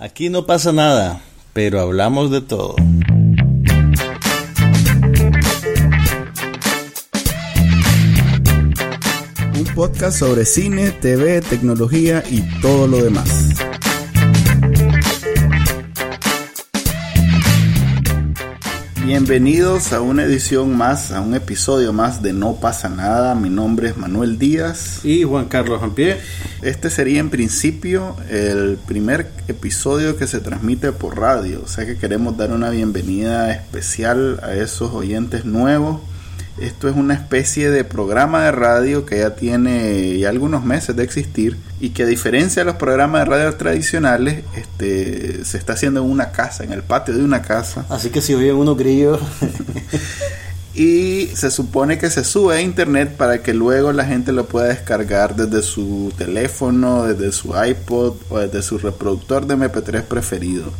Aquí no pasa nada, pero hablamos de todo. Un podcast sobre cine, TV, tecnología y todo lo demás. Bienvenidos a una edición más, a un episodio más de No pasa nada. Mi nombre es Manuel Díaz. Y Juan Carlos Jampié. Este sería en principio el primer episodio que se transmite por radio. O sea que queremos dar una bienvenida especial a esos oyentes nuevos esto es una especie de programa de radio que ya tiene ya algunos meses de existir y que a diferencia de los programas de radio tradicionales, este, se está haciendo en una casa, en el patio de una casa. Así que si oyen unos grillos... y se supone que se sube a internet para que luego la gente lo pueda descargar desde su teléfono, desde su iPod o desde su reproductor de MP3 preferido.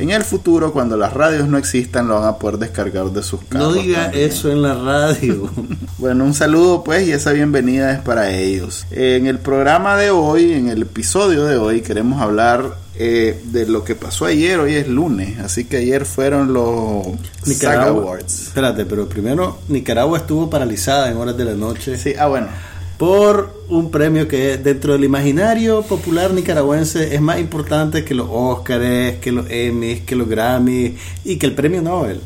En el futuro, cuando las radios no existan, lo van a poder descargar de sus carros. No diga eso en la radio. bueno, un saludo pues y esa bienvenida es para ellos. En el programa de hoy, en el episodio de hoy, queremos hablar eh, de lo que pasó ayer. Hoy es lunes, así que ayer fueron los Saga Awards. Espérate, pero primero Nicaragua estuvo paralizada en horas de la noche. Sí, ah bueno por un premio que dentro del imaginario popular nicaragüense es más importante que los Óscares, que los Emmys, que los Grammys y que el premio Nobel.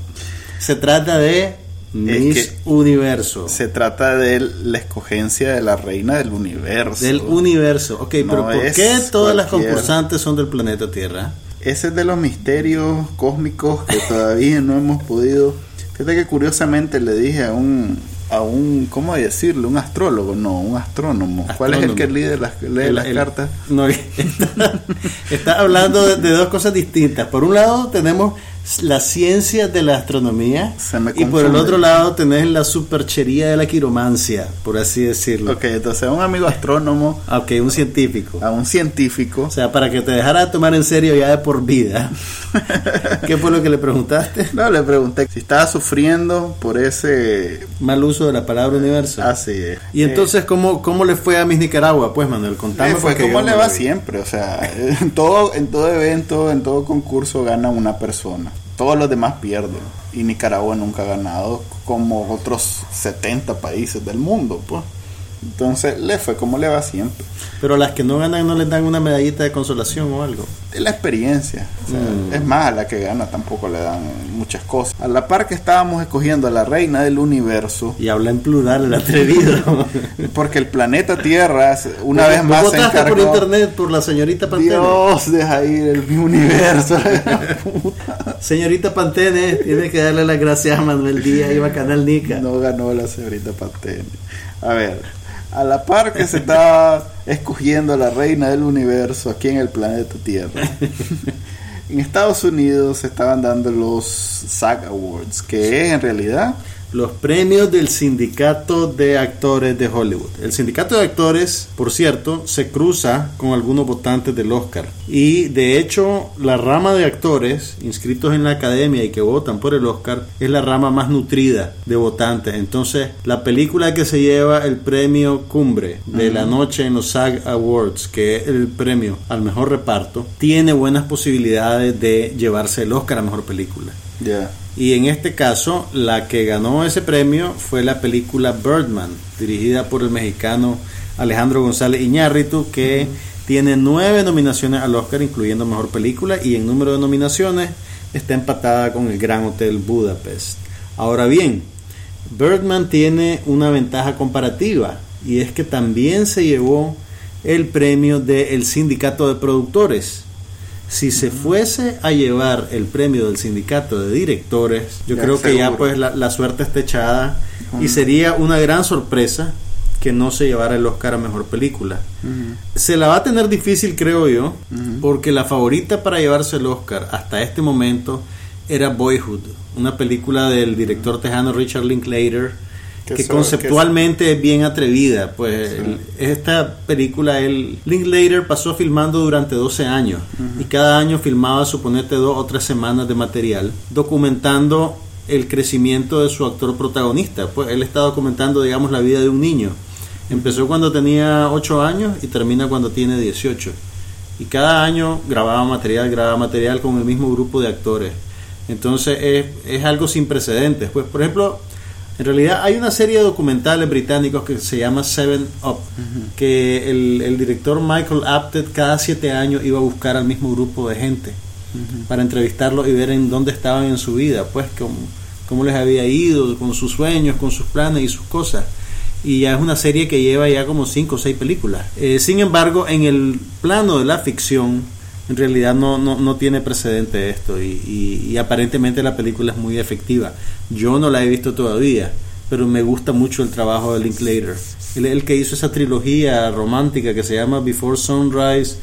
Se trata de Miss Universo. Se trata de la escogencia de la reina del universo. Del universo. Ok, pero ¿por qué todas las concursantes son del planeta Tierra? Ese es de los misterios cósmicos que todavía no hemos podido. Fíjate que curiosamente le dije a un, a un, ¿cómo decirlo? Un astrólogo, no, un astrónomo. ¿Cuál es el que lee las, lee las cartas? No, está, hablando de, dos cosas distintas. Por un lado tenemos la ciencia de la astronomía y por el otro lado tenés la superchería de la quiromancia, por así decirlo. Ok, entonces a un amigo astrónomo. Ok, un científico. A un científico. O sea, para que te dejara tomar en serio ya de por vida. ¿Qué fue lo que le preguntaste? No, le pregunté si estaba sufriendo por ese... Mal uso de la palabra universo. Así es. Y entonces, ¿cómo, cómo le fue a Miss Nicaragua? Pues, Manuel, contame. Eh, fue como le va siempre, o sea, en todo, en todo evento, en todo concurso gana una persona todos los demás pierden. Y Nicaragua nunca ha ganado como otros 70 países del mundo, pues. Entonces le fue como le va siempre. Pero a las que no ganan no les dan una medallita de consolación o algo. Es la experiencia. Mm. Es más, a la que gana tampoco le dan muchas cosas. A la par que estábamos escogiendo a la reina del universo. Y habla en plural el atrevido. porque el planeta Tierra una vez más se encargó. por internet por la señorita Pantene? Dios, deja ir el universo. señorita Pantene, tiene que darle las gracias a Manuel Díaz y a Canal Nica. No ganó la señorita Pantene. A ver, a la par que se está escogiendo la reina del universo aquí en el planeta Tierra. en Estados Unidos se estaban dando los SAG Awards, que es en realidad los premios del Sindicato de Actores de Hollywood. El Sindicato de Actores, por cierto, se cruza con algunos votantes del Oscar. Y de hecho, la rama de actores inscritos en la academia y que votan por el Oscar es la rama más nutrida de votantes. Entonces, la película que se lleva el premio cumbre de la noche en los SAG Awards, que es el premio al mejor reparto, tiene buenas posibilidades de llevarse el Oscar a mejor película. Y en este caso, la que ganó ese premio fue la película Birdman, dirigida por el mexicano Alejandro González Iñárritu, que tiene nueve nominaciones al Oscar, incluyendo Mejor Película, y en número de nominaciones está empatada con el Gran Hotel Budapest. Ahora bien, Birdman tiene una ventaja comparativa, y es que también se llevó el premio del Sindicato de Productores, si se fuese a llevar el premio del sindicato de directores, yo creo que ya pues la, suerte está echada y sería una gran sorpresa que no se llevara el Oscar a Mejor Película. Se la va a tener difícil, creo yo, porque la favorita para llevarse el Oscar hasta este momento era Boyhood, una película del director tejano Richard Linklater, que, conceptualmente es bien atrevida. Pues esta película, el Linklater pasó filmando durante 12 años y cada año filmaba, suponete, dos o tres semanas de material, documentando el crecimiento de su actor protagonista. Pues él está documentando, digamos, la vida de un niño. Empezó cuando tenía 8 años y termina cuando tiene 18. y cada año grababa material, grababa material con el mismo grupo de actores. Entonces es, es algo sin precedentes. Pues, por ejemplo, en realidad hay una serie de documentales británicos que se llama Seven Up, que el, el, director Michael Apted cada siete años iba a buscar al mismo grupo de gente para entrevistarlo y ver en dónde estaban en su vida, pues cómo, cómo les había ido, con sus sueños, con sus planes y sus cosas. Y ya es una serie que lleva ya como cinco o seis películas. Eh, sin embargo, en el plano de la ficción, en realidad no, no, no tiene precedente esto y, y, y, aparentemente la película es muy efectiva. Yo no la he visto todavía, pero me gusta mucho el trabajo de Linklater. El, el que hizo esa trilogía romántica que se llama Before Sunrise,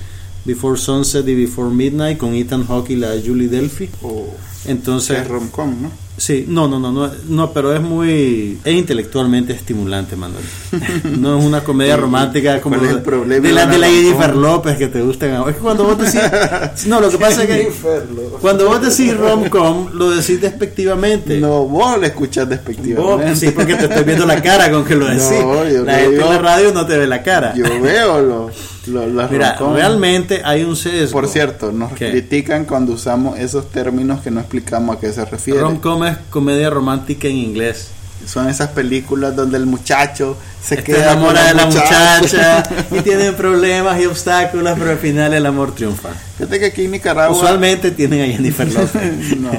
Before Sunset y Before Midnight con Ethan Hawke y la Julie Delphi. Oh, Entonces, es rom-com, ¿no? Sí, no, no, no, no, no, pero es muy, es intelectualmente estimulante, Manuel. No es una comedia romántica como ¿Cuál es el problema de la de la Jennifer? López que te gustan. Es que cuando vos decís, no, lo que pasa es que Jennifer López. cuando vos decís rom-com lo decís despectivamente. No, vos lo escuchás Vos, despectivamente. sí, porque te estoy viendo la cara con que lo decís. No, yo la gente digo- en la radio no te ve la cara. Yo veo los lo, las Mira, realmente hay un sesgo. Por cierto, nos ¿Qué? critican cuando usamos esos términos que no explicamos a qué se refiere. Rom-com es comedia romántica en inglés. Son esas películas donde el muchacho se queda enamora de la muchacha y tienen problemas y obstáculos, pero al final el amor triunfa. Fíjate que aquí en Nicaragua. Usualmente tienen a Jennifer López. no.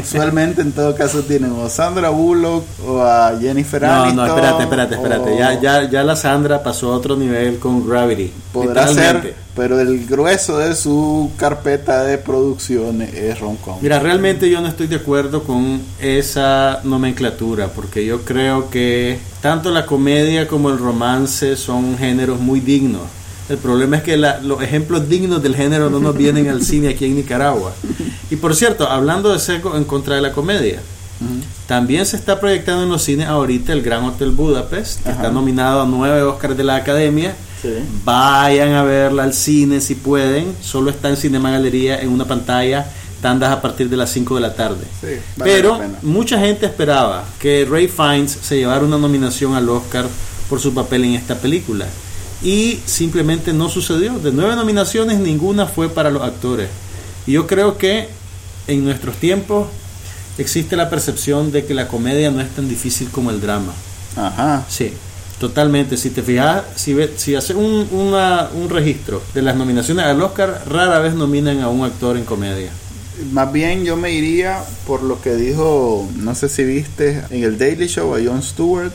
Usualmente en todo caso tienen o a Sandra Bullock o a Jennifer No, Aniston. no, espérate, espérate, espérate. o- Ya, ya, ya la Sandra pasó a otro nivel con Gravity. Podrá ser, pero el grueso de su carpeta de producciones es rom-com. Mira, realmente yo no estoy de acuerdo con esa nomenclatura, porque yo creo que tanto la comedia como el romance son géneros muy dignos. El problema es que la- los ejemplos dignos del género no nos vienen al cine aquí en Nicaragua. Y por cierto, hablando de seco en contra de la comedia, también se está proyectando en los cines ahorita el Gran Hotel Budapest, que Ajá. está nominado a nueve Oscars de la Academia. Sí. Vayan a verla al cine si pueden. Solo está en Cinema Galería en una pantalla, tandas a partir de las 5 de la tarde. Sí, vale Pero la mucha gente esperaba que Ray Fiennes se llevara una nominación al Oscar por su papel en esta película. Y simplemente no sucedió. De nueve nominaciones, ninguna fue para los actores. Y yo creo que en nuestros tiempos existe la percepción de que la comedia no es tan difícil como el drama. Ajá. Sí, totalmente. Si te fijas, si, ve- si haces un, una- un registro de las nominaciones al Oscar, rara vez nominan a un actor en comedia. Más bien yo me iría por lo que dijo, no sé si viste en el Daily Show a Jon Stewart,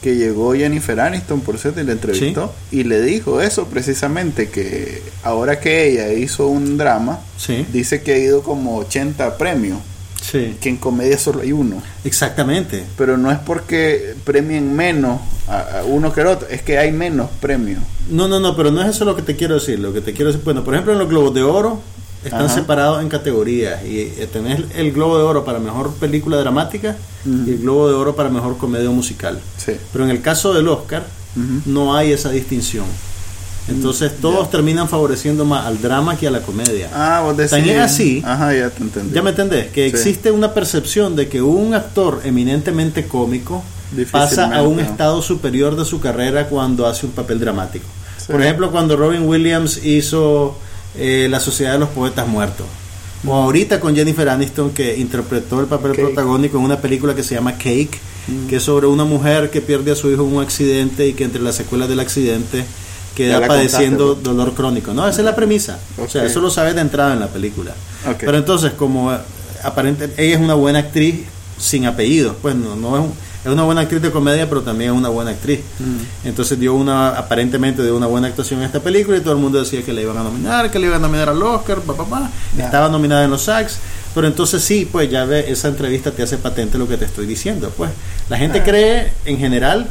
que llegó Jennifer Aniston, por cierto, y le entrevistó, y le dijo eso precisamente, que ahora que ella hizo un drama, Sí, dice que ha ido como 80 premios, sí, que en comedia solo hay uno, exactamente. pero no es porque premien menos a, a uno que el otro, es que hay menos premios. No, no, no, pero no es eso lo que te quiero decir. Lo que te quiero decir, bueno, por ejemplo, en los Globos de Oro están Ajá. separados en categorías y eh, tenés el Globo de Oro para mejor película dramática y el Globo de Oro para mejor comedia musical. Sí. Pero en el caso del Oscar no hay esa distinción. Entonces todos ya. terminan favoreciendo más al drama que a la comedia. Ah, vos decís. Es así. Ajá, ya te entendí. ¿Ya me entendés? Que Sí. existe una percepción de que un actor eminentemente cómico pasa a un estado superior de su carrera cuando hace un papel dramático. Sí. Por ejemplo, cuando Robin Williams hizo eh, La Sociedad de los Poetas Muertos. O ahorita con Jennifer Aniston que interpretó el papel Cake. protagónico en una película que se llama Cake, que es sobre una mujer que pierde a su hijo en un accidente y que entre las secuelas del accidente queda padeciendo contaste, dolor crónico. No, esa es la premisa. O sea, eso lo sabes de entrada en la película. Pero entonces, como eh, aparente, ella es una buena actriz sin apellido, pues no, no es, un- es una buena actriz de comedia, pero también es una buena actriz. Mm. Entonces dio una, aparentemente dio una buena actuación en esta película y todo el mundo decía que la iban a nominar, que le iban a nominar al Oscar, pa, pa, pa. Ya. estaba nominada en los SAGs, pero entonces sí, pues ya ve, esa entrevista te hace patente lo que te estoy diciendo, pues la gente Ah. cree en general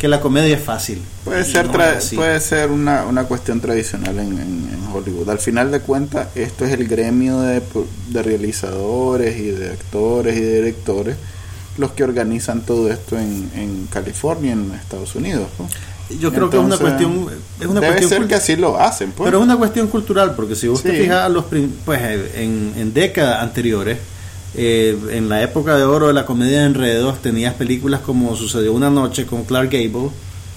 que la comedia es fácil. Puede ser, no puede ser una, una cuestión tradicional en, en- en Hollywood. Al final de cuentas, esto es el gremio de, de realizadores y de actores y de directores los que organizan todo esto en, en California, en Estados Unidos. ¿no? Yo creo que es una cuestión, es una debe cuestión ser que así lo hacen. Pues. Pero es una cuestión cultural, porque si vos te Sí. fijas, los, pues, eh, en, en décadas anteriores, eh, en la época de oro de la comedia de enredos, tenías películas como Sucedió una noche con Clark Gable,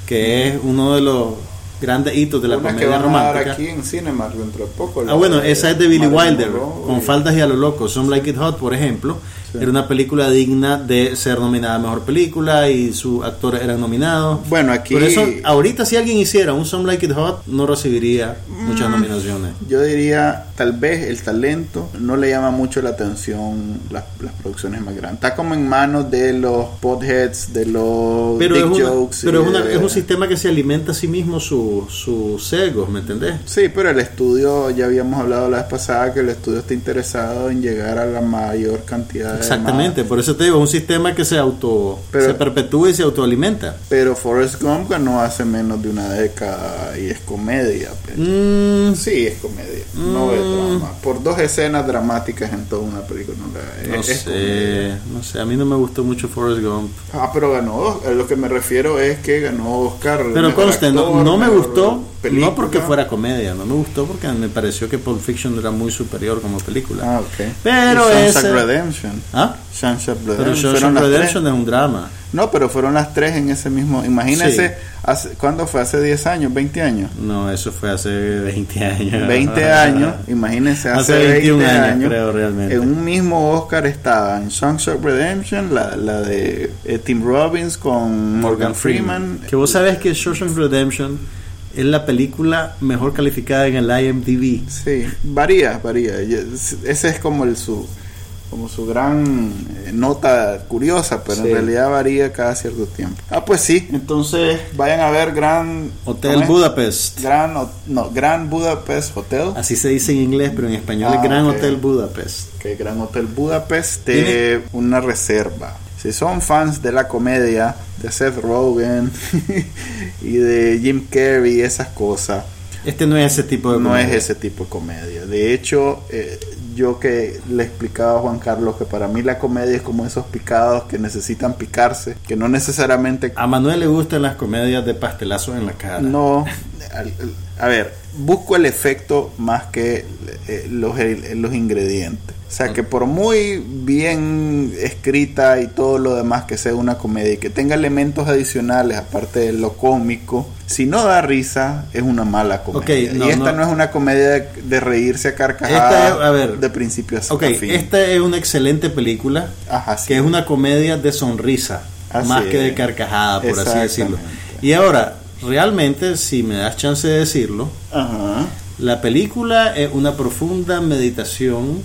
que es uno de los grandes hitos de la Una que comedia a dar romántica. aquí en Cinemark dentro de poco. Ah, bueno, esa es de Billy Wilder, Monroe, con y- faldas y a lo loco. Some Like It Hot, por ejemplo, Sí. era una película digna de ser nominada a mejor película y sus actores eran nominados. Bueno, aquí Por eso, ahorita si alguien hiciera un Some Like It Hot, no recibiría muchas nominaciones. yo diría, tal vez el talento no le llama mucho la atención las, las producciones más grandes. Está como en manos de los potheads, de los Pero, dick es, jokes. pero es, una- de- es un sistema que se alimenta a sí mismo su- sus sesgos, ¿me entendés? Sí, pero el estudio, ya habíamos hablado la vez pasada que el estudio está interesado en llegar a la mayor cantidad de Exactamente, por eso te digo, es un sistema que se auto Pero- se perpetúa y se autoalimenta. Pero Forrest Gump ganó hace menos de una década y es comedia. pues. Mm, Sí, es comedia, no es Mm. Drama. Por dos escenas dramáticas en toda una película. No, es- es sé, no sé, a mí no me gustó mucho Forrest Gump. Ah, pero ganó. A lo que me refiero es que ganó Oscar. Pero conste, no, no me gustó, película. no porque fuera comedia, no me gustó porque me pareció que Pulp Fiction era muy superior como película. Ah, ok. Pero Shawshank ese- Redemption. ¿Ah? Pero Redemption. Fueron las Redemption es un drama. No, pero fueron las tres en ese mismo. Imagínense, Sí. hace, ¿cuándo fue? ¿Hace 10 años? ¿20 años? No, eso fue hace 20 años. 20 años, imagínense, hace, Hace 21 21 años, años, creo, realmente. En un mismo Oscar estaban Songs of Redemption, la, la de eh, Tim Robbins con Morgan Freeman. Que vos sabés que Shawshank Redemption es la película mejor calificada en el IMDb. Sí, varía, varía. Ese es como el su como su gran eh, nota curiosa, pero Sí. en realidad varía cada cierto tiempo. Ah, pues sí, entonces vayan a ver Gran Hotel. Budapest. Gran no, Gran Budapest Hotel. Así se dice en inglés, pero en español Ah, es Gran ok. Hotel Budapest. que Gran Hotel Budapest de una reserva. Si son fans de la comedia de Seth Rogen y de Jim Carrey esas cosas, Este no es ese tipo de no es comedia. ese tipo de comedia. De hecho, eh, yo que le explicaba a Juan Carlos que para mí la comedia es como esos picados que necesitan picarse, que no necesariamente A Manuel le gustan las comedias de pastelazos en la cara. no a ver busco el efecto más que eh, los, los ingredientes o sea que por muy bien escrita y todo lo demás que sea una comedia y que tenga elementos adicionales aparte de lo cómico si no da risa es una mala comedia Ok, no, y esta no. no. es una comedia de, de reírse a carcajadas a ver. de principio a Ok, a fin esta es una excelente película Ajá, sí. que es una comedia de sonrisa Así más que de carcajada, por así decirlo. Y ahora, realmente, si me das chance de decirlo, Ajá. la película es una profunda meditación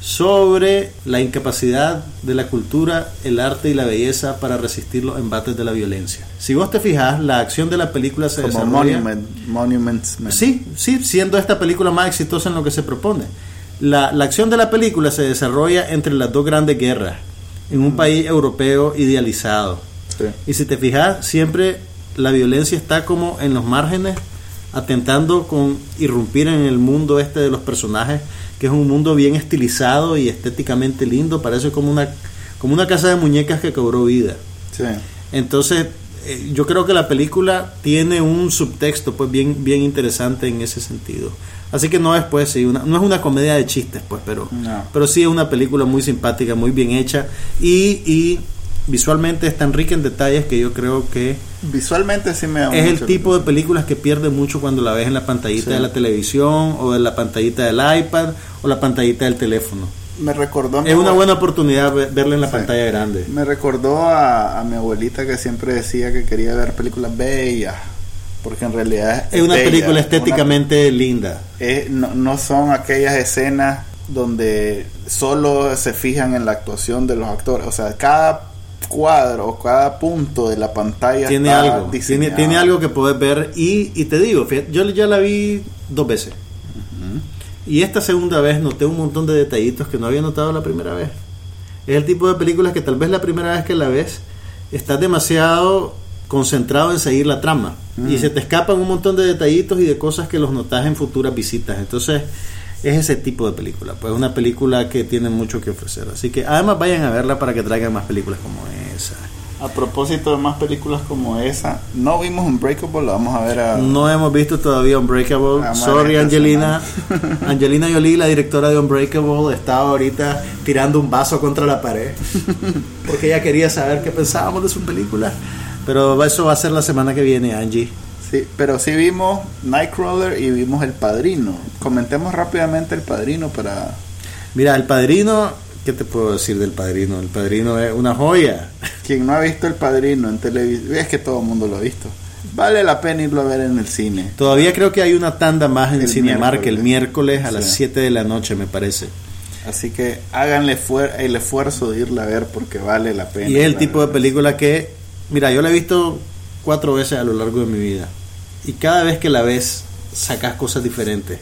sobre la incapacidad de la cultura, el arte y la belleza para resistir los embates de la violencia. Si vos te fijas, la acción de la película se como desarrolla... Monument, Monuments Men. Sí, sí, siendo esta película más exitosa en lo que se propone. La, la acción de la película se desarrolla entre las dos grandes guerras, en un país europeo idealizado. Sí. Y si te fijas, siempre la violencia está como en los márgenes, atentando con irrumpir en el mundo este de los personajes, que es un mundo bien estilizado y estéticamente lindo, parece como una, como una casa de muñecas que cobró vida. Sí. Entonces, eh, yo creo que la película tiene un subtexto pues bien, bien interesante en ese sentido. Así que no es pues sí, una, no es una comedia de chistes pues, pero, No. pero sí es una película muy simpática, muy bien hecha y, y visualmente es tan rica en detalles que yo creo que Visualmente sí me da es el tipo de películas que pierde mucho cuando la ves en la pantallita Sí. de la televisión o en la pantallita del iPad o la pantallita del teléfono. Me recordó Es una buena oportunidad ve- verla en la Sí. pantalla grande. Me recordó a, a mi abuelita que siempre decía que quería ver películas bellas. Porque en realidad Es una bella, película una- estéticamente linda. es- no, no son aquellas escenas donde solo se fijan en la actuación de los actores. O sea, cada cuadro o cada punto de la pantalla tiene algo, tiene, tiene algo que puedes ver y, y te digo, fíjate, yo ya la vi dos veces. Y esta segunda vez noté un montón de detallitos que no había notado la primera vez. Es el tipo de películas que tal vez la primera vez que la ves estás demasiado concentrado en seguir la trama. Y se te escapan un montón de detallitos y de cosas que los notas en futuras visitas. Entonces es ese tipo de película, pues una película que tiene mucho que ofrecer. Así que además vayan a verla para que traigan más películas como esa. A propósito de más películas como esa, no vimos Unbreakable, la vamos a ver a... No hemos visto todavía Unbreakable. Ah, Sorry, Angelina. Angelina Jolie, la directora de Unbreakable, estaba ahorita tirando un vaso contra la pared. Porque ella quería saber qué pensábamos de su película. Pero eso va a ser la semana que viene, Angie. Sí, pero sí vimos Nightcrawler y vimos El Padrino. Comentemos rápidamente El Padrino para... Mira, El Padrino, ¿qué te puedo decir del Padrino? El Padrino es una joya. Quien no ha visto El Padrino en televisión, es que todo el mundo lo ha visto. Vale la pena irlo a ver en el cine. Todavía creo que hay una tanda más en el Cinemark el miércoles a las 7 de la noche, me parece. Así que háganle el esfuerzo de irla a ver porque vale la pena. Y es el tipo de película que, mira, yo la he visto cuatro veces a lo largo de mi vida. Y cada vez que la ves, sacas cosas diferentes.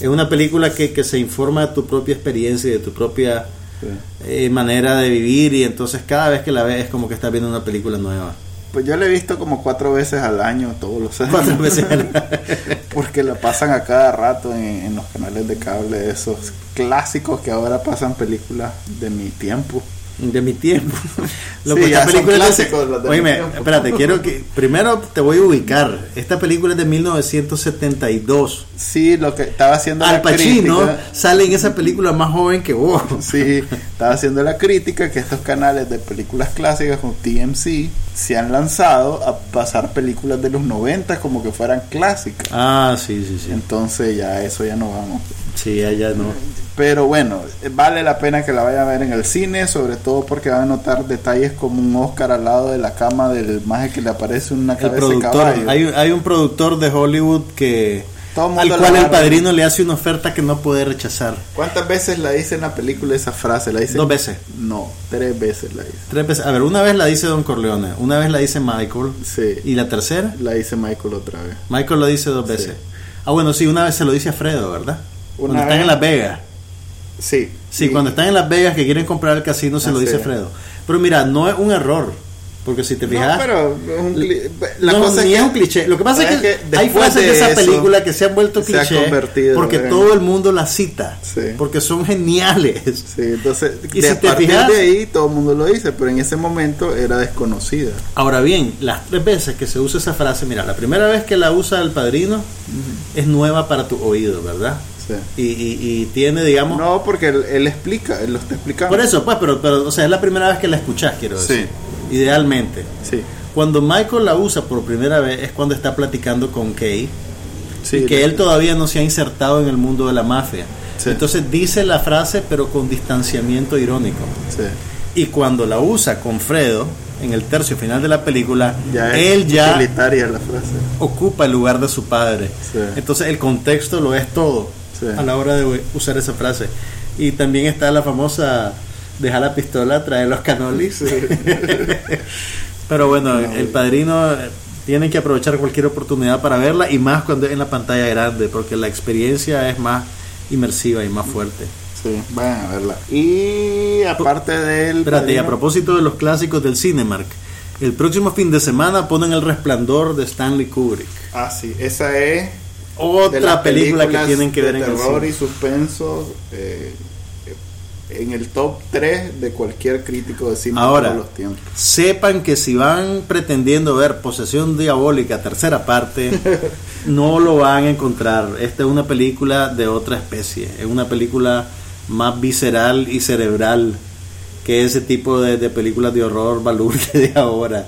Es una película que, que se informa de tu propia experiencia y de tu propia eh, manera de vivir. Y entonces cada vez que la ves es como que estás viendo una película nueva. Pues yo la he visto como cuatro veces al año, todos los años. Cuatro veces al año. Porque la pasan a cada rato en, los canales de cable, esos clásicos que ahora pasan películas de mi tiempo de mi tiempo. Lo sí, ya clásicos, Oye, espérate, quiero que primero te voy a ubicar. Esta película es de 1972. Sí, lo que estaba haciendo Al Pacino sale en esa película más joven que vos. Sí, estaba haciendo la crítica que estos canales de películas clásicas como TMC se han lanzado a pasar películas de los 90 como que fueran clásicas. Ah, sí, sí, sí. Entonces ya eso ya no vamos. Sí, allá no. Pero bueno, vale la pena que la vayan a ver en el cine, sobre todo porque van a notar detalles como un Oscar al lado de la cama del maje que le aparece una cabeza de caballo. Hay, hay un productor de Hollywood que al cual el padrino le hace una oferta que no puede rechazar. ¿Cuántas veces la dice en la película esa frase? ¿La dice? Dos veces. No, tres veces la dice. Tres veces. A ver, una vez la dice Don Corleone, una vez la dice Michael. Sí. ¿Y la tercera? La dice Michael otra vez. Michael lo dice dos veces. Ah, bueno, sí, una vez se lo dice a Fredo, ¿verdad? Cuando están en Las Vegas. Sí. Sí, cuando están en Las Vegas que quieren comprar el casino se lo dice Fredo. Pero mira, no es un error. Porque si te fijas. No, pero la cosa es, un cliché. Lo que pasa es que, hay frases de, esa película que se han vuelto cliché. porque todo el mundo las cita. Porque son geniales. Sí, entonces. Y de, si te fijas. de ahí todo el mundo lo dice, pero en ese momento era desconocida. Ahora bien, las tres veces que se usa esa frase, mira, la primera vez que la usa el padrino es nueva para tu oído, ¿verdad? Y, y, tiene, digamos... No, porque él, explica, él lo está explicando. Por eso, pues, pero, pero, o sea, es la primera vez que la escuchás, quiero decir. Idealmente. Sí. Cuando Michael la usa por primera vez es cuando está platicando con Kay. y que él todavía no se ha insertado en el mundo de la mafia. Entonces dice la frase, pero con distanciamiento irónico. Y cuando la usa con Fredo, en el tercio final de la película, él ya la frase. ocupa el lugar de su padre. Entonces el contexto lo es todo a la hora de usar esa frase. Y también está la famosa deja la pistola, trae los canolis. Pero bueno, el padrino eh, tiene que aprovechar cualquier oportunidad para verla y más cuando es en la pantalla grande, porque la experiencia es más inmersiva y más fuerte. Sí, vayan a verla. Y aparte del. Espérate, y a propósito de los clásicos del Cinemark, el próximo fin de semana ponen El Resplandor de Stanley Kubrick. Ah, sí, esa es otra película que tienen que ver en terror y suspenso eh, en el top 3 de cualquier crítico de cine Ahora, de los tiempos. Sepan que si van pretendiendo ver Posesión Diabólica, tercera parte, no lo van a encontrar. Esta es una película de otra especie. Es una película más visceral y cerebral que ese tipo de, de películas de horror balurque de ahora.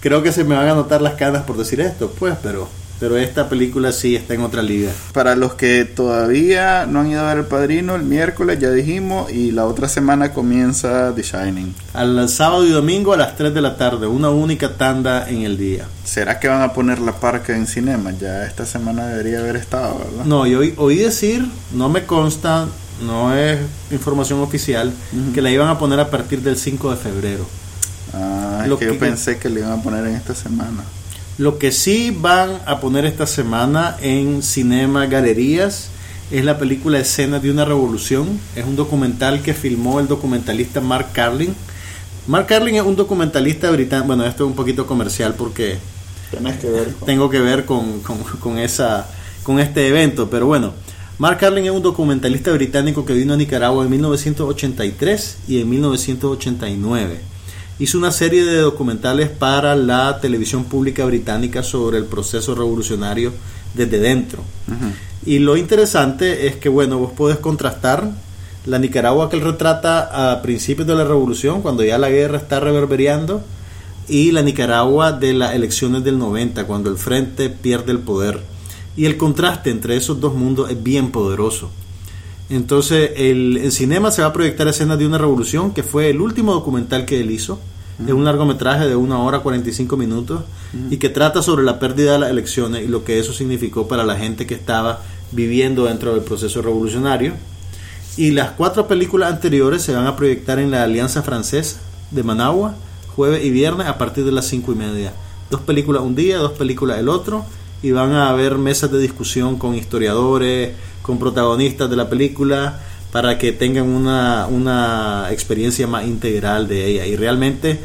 Creo que se me van a notar las canas por decir esto, pues, pero pero esta película sí está en otra liga. Para los que todavía no han ido a ver El Padrino, el miércoles ya dijimos, y la otra semana comienza The Shining. Al sábado y domingo a las 3 de la tarde, una única tanda en el día. ¿Será que van a poner la parca en cinema? Ya esta semana debería haber estado, ¿verdad? No, yo oí, decir, no me consta, no es información oficial, que la iban a poner a partir del 5 de febrero. Ah, es que yo pensé que la iban a poner en esta semana. Lo que sí van a poner esta semana en Cinema Galerías es la película Escenas de una Revolución. Es un documental que filmó el documentalista Mark Carlin. Mark Carlin es un documentalista británico. Bueno, esto es un poquito comercial porque tengo que ver con, con, esa, con este evento. Pero bueno, Mark Carlin es un documentalista británico que vino a Nicaragua en 1983 y en 1989 hizo una serie de documentales para la televisión pública británica sobre el proceso revolucionario desde dentro. Y lo interesante es que, bueno, vos podés contrastar la Nicaragua que él retrata a principios de la revolución, cuando ya la guerra está reverberando, y la Nicaragua de las elecciones del 90, cuando el frente pierde el poder. Y el contraste entre esos dos mundos es bien poderoso. Entonces, el, cinema se va a proyectar escenas de una revolución, que fue el último documental que él hizo. Es un largometraje de una hora 45 minutos y que trata sobre la pérdida de las elecciones y lo que eso significó para la gente que estaba viviendo dentro del proceso revolucionario. Y las cuatro películas anteriores se van a proyectar en la Alianza Francesa de Managua, jueves y viernes a partir de las cinco y media. Dos películas un día, dos películas el otro, y van a haber mesas de discusión con historiadores, con protagonistas de la película, para que tengan una, una experiencia más integral de ella. Y realmente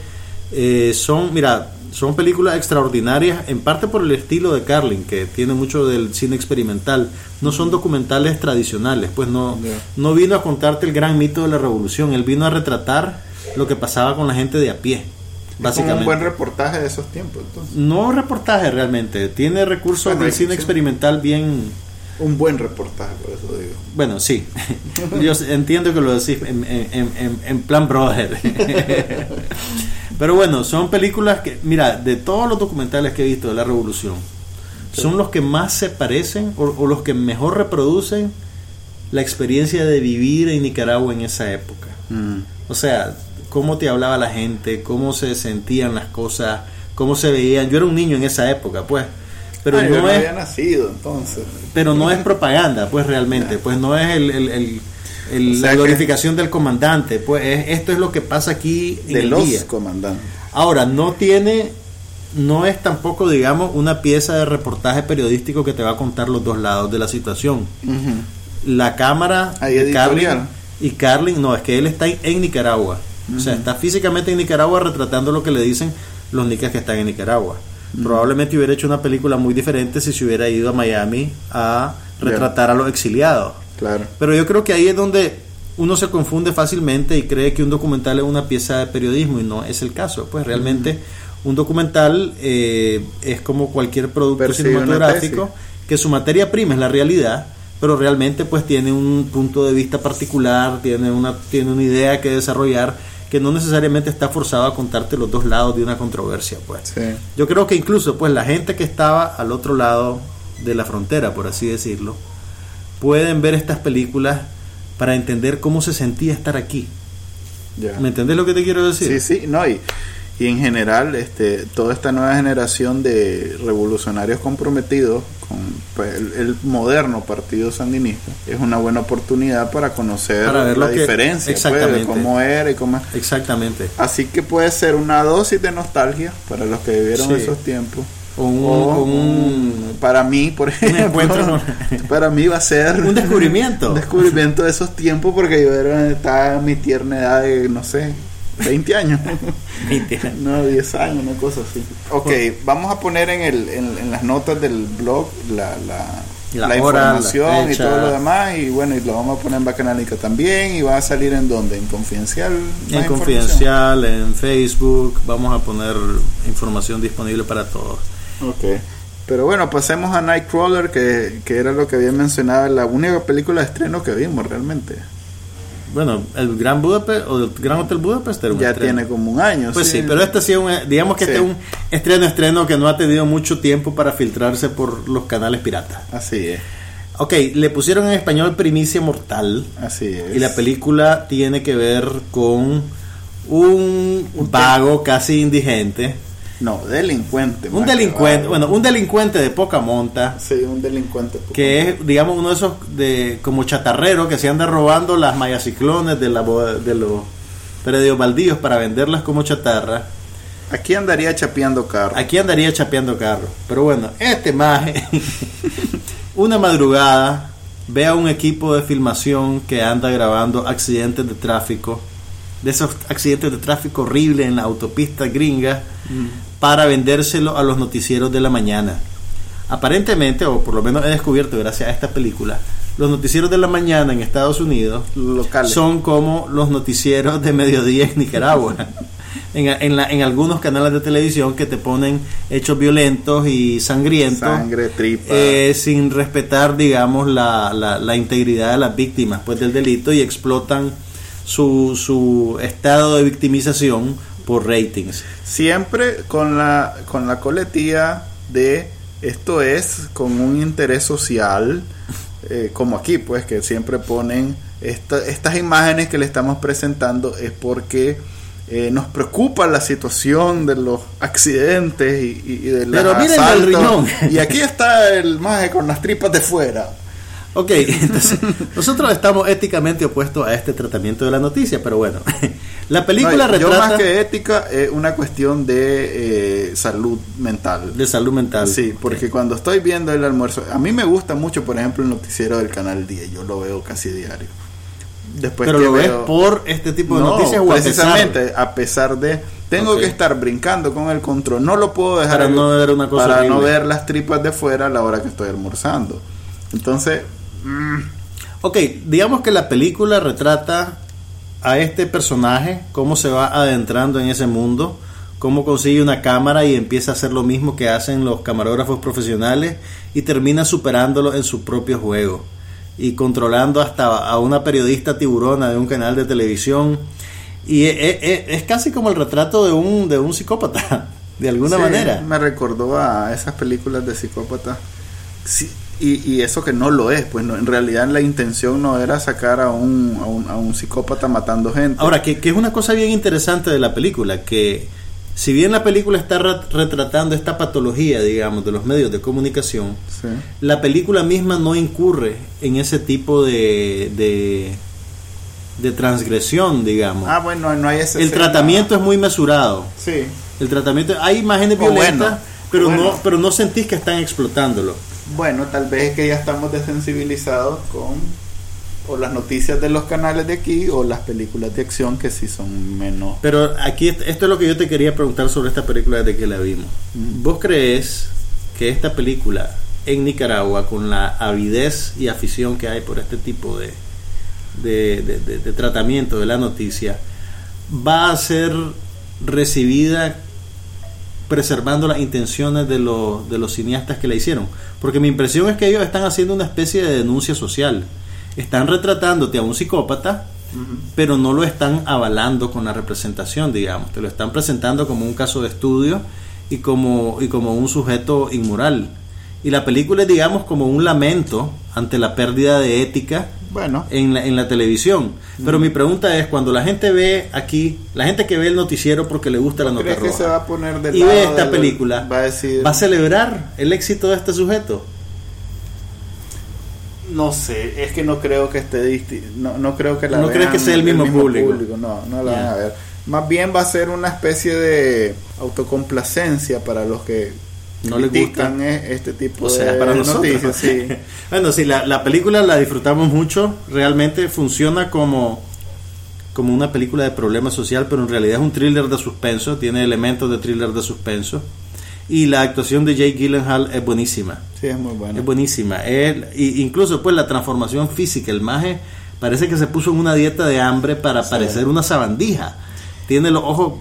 eh, son, mira, son películas extraordinarias, en parte por el estilo de Carlin, que tiene mucho del cine experimental. No son documentales tradicionales, pues no, no vino a contarte el gran mito de la revolución, él vino a retratar lo que pasaba con la gente de a pie. Básicamente. un buen reportaje de esos tiempos, entonces. No reportaje realmente, tiene recursos del cine experimental bien... Un buen reportaje, por eso digo. Bueno, sí. Yo entiendo que lo decís en, en plan brother. Pero bueno, son películas que, mira, de todos los documentales que he visto de la revolución, son los que más se parecen o, los que mejor reproducen la experiencia de vivir en Nicaragua en esa época. Mm. O sea, cómo te hablaba la gente, cómo se sentían las cosas, cómo se veían. Yo era un niño en esa época, pues. Pero ah, no, había nacido entonces. Pero no es propaganda, pues realmente. Pues no es el la glorificación del comandante. Pues esto es lo que pasa aquí en de los comandantes. Ahora, no tiene, no es tampoco, digamos, una pieza de reportaje periodístico que te va a contar los dos lados de la situación. La cámara y Carlin, no, es que él está en Nicaragua. O sea, está físicamente en Nicaragua retratando lo que le dicen los nicas que están en Nicaragua. Probablemente hubiera hecho una película muy diferente si se hubiera ido a Miami a retratar a los exiliados. Pero yo creo que ahí es donde uno se confunde fácilmente y cree que un documental es una pieza de periodismo y no es el caso. Pues realmente un documental eh, es como cualquier producto cinematográfico que su materia prima es la realidad, pero realmente pues tiene un punto de vista particular, tiene una, tiene una idea que desarrollar que no necesariamente está forzado a contarte los dos lados de una controversia. Pues. Yo creo que incluso pues la gente que estaba al otro lado de la frontera, por así decirlo, pueden ver estas películas para entender cómo se sentía estar aquí. ¿Me entendés lo que te quiero decir? Sí, sí, no, y, y en general este, toda esta nueva generación de revolucionarios comprometidos con pues, el, moderno partido sandinista es una buena oportunidad para conocer la diferencia pues, de cómo era y cómo... Exactamente. Así que puede ser una dosis de nostalgia para los que vivieron esos tiempos un, para mí, por ejemplo, para mí va a ser un descubrimiento. Un descubrimiento de esos tiempos porque yo era, estaba en mi tierna edad de, no sé, 20 años. 20 años. No, 10 años, una cosa así. Ok, vamos a poner en, el, en, las notas del blog la, la, información y todo lo demás. Y bueno, y lo vamos a poner en Bacanálica también. Y va a salir en donde? En Confidencial. En Confidencial, en Facebook. Vamos a poner información disponible para todos. Ok. Pero bueno, pasemos a Nightcrawler, que, que era lo que había mencionado, la única película de estreno que vimos realmente. Bueno, el Gran Budapest o el Gran Hotel Budapest ya tiene como un año. Pues sí, pero este sí es un, digamos que este es un estreno estreno que no ha tenido mucho tiempo para filtrarse por los canales piratas. Así es. Ok, le pusieron en español Primicia Mortal. Así es. Y la película tiene que ver con un vago casi indigente no, delincuente. Un delincuente, bueno, un delincuente de poca monta. Sí, un delincuente. que es, digamos, uno de esos de como chatarreros que se anda robando las mayaciclones de, la, de los predios baldíos para venderlas como chatarra. Aquí andaría chapeando carro. Aquí andaría chapeando carro. Pero bueno, este maje, una madrugada, ve a un equipo de filmación que anda grabando accidentes de tráfico. De esos accidentes de tráfico horribles en la autopista gringa. Mm para vendérselo a los noticieros de la mañana. Aparentemente, o por lo menos he descubierto gracias a esta película, los noticieros de la mañana en Estados Unidos son como los noticieros de mediodía en Nicaragua. en, en, en, algunos canales de televisión que te ponen hechos violentos y sangrientos. Sangre, tripa. Eh, sin respetar, digamos, la, la, la, integridad de las víctimas pues, del delito y explotan su, su estado de victimización por ratings. Siempre con la, con la coletía de esto es con un interés social, eh, como aquí, pues que siempre ponen estas imágenes que le estamos presentando es porque eh, nos preocupa la situación de los accidentes y, de la Pero miren el riñón. Y aquí está el maje con las tripas de fuera. Ok, entonces nosotros estamos éticamente opuestos a este tratamiento de la noticia, pero bueno, la película no, retrata... Yo más que ética es una cuestión de eh, salud mental. De salud mental. Sí, porque cuando estoy viendo el almuerzo, a mí me gusta mucho, por ejemplo, el noticiero del Canal 10, yo lo veo casi diario. Después pero lo ves por este tipo de noticias precisamente a pesar de tengo que estar brincando con el control no lo puedo dejar para no ver una cosa para no ver las tripas de fuera a la hora que estoy almorzando entonces mm. ok digamos que la película retrata a este personaje cómo se va adentrando en ese mundo cómo consigue una cámara y empieza a hacer lo mismo que hacen los camarógrafos profesionales y termina superándolo en su propio juego y controlando hasta a una periodista tiburona de un canal de televisión. Y es, casi como el retrato de un, de un psicópata, de alguna manera. Me recordó a esas películas de psicópata. Y, eso que no lo es, pues no, en realidad la intención no era sacar a un, a un, a un psicópata matando gente. Ahora, que, que es una cosa bien interesante de la película, que si bien la película está retratando esta patología, digamos, de los medios de comunicación, la película misma no incurre en ese tipo de, de, transgresión, digamos. Ah, bueno, no hay ese El tratamiento es muy mesurado. Sí. El tratamiento, hay imágenes violentas, pero no, pero no sentís que están explotándolo. Bueno, tal vez es que ya estamos desensibilizados con o las noticias de los canales de aquí o las películas de acción que sí son menos. Pero aquí esto es lo que yo te quería preguntar sobre esta película de que la vimos. ¿Vos crees que esta película en Nicaragua, con la avidez y afición que hay por este tipo de, de, tratamiento de la noticia, va a ser recibida preservando las intenciones de los, de los cineastas que la hicieron? Porque mi impresión es que ellos están haciendo una especie de denuncia social están retratándote a un psicópata, pero no lo están avalando con la representación, digamos. Te lo están presentando como un caso de estudio y como, y como un sujeto inmoral. Y la película es, digamos, como un lamento ante la pérdida de ética bueno. en, la, en la televisión. Pero mi pregunta es, cuando la gente ve aquí, la gente que ve el noticiero porque le gusta la nota roja, se va a poner y ve esta película, va a, decir, ¿va a celebrar el éxito de este sujeto? No sé, es que no creo que esté no, no creo que la No crees que sea el mismo, público. No, no la van a ver. Más bien va a ser una especie de autocomplacencia para los que no les gustan e-, este tipo o sea, de para noticias. Sí. bueno, sí, la, la película la disfrutamos mucho. Realmente funciona como como una película de problema social, pero en realidad es un thriller de suspenso, tiene elementos de thriller de suspenso y la actuación de Jake Gyllenhaal es buenísima. Sí, es muy buena. Es buenísima. Él, y incluso pues la transformación física, el maje parece que se puso en una dieta de hambre para parecer una sabandija. Tiene los ojos,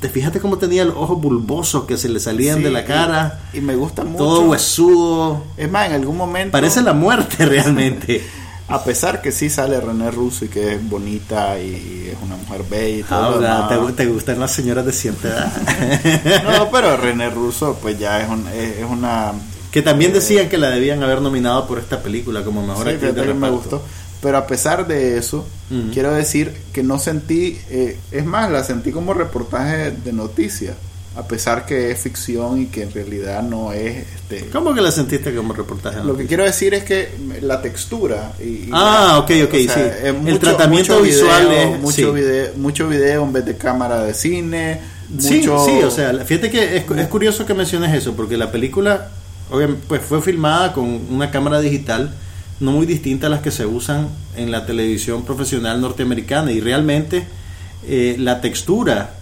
te fíjate cómo tenía los ojos bulbosos que se le salían de la cara. Y, me gusta mucho. Todo huesudo. Es más, en algún momento. Parece la muerte realmente. A pesar que sí sale René Russo y que es bonita y es una mujer bella y todo. Ah, ¿te, ¿te, gustan las señoras de cierta edad? no, pero René Russo pues ya es, es, una... Que también eh, decían que la debían haber nominado por esta película como mejor sí, actriz de me gustó. Pero a pesar de eso, quiero decir que no sentí, eh, es más, la sentí como reportaje de noticias a pesar que es ficción y que en realidad no es este ¿Cómo que la sentiste como reportaje? Lo que quiero decir es que la textura y, Ah, ok, ok, sí. el tratamiento visual es mucho video, mucho video en vez de cámara de cine, Sí, sí, o sea, fíjate que es, es curioso que menciones eso porque la película pues fue filmada con una cámara digital no muy distinta a las que se usan en la televisión profesional norteamericana y realmente eh, la textura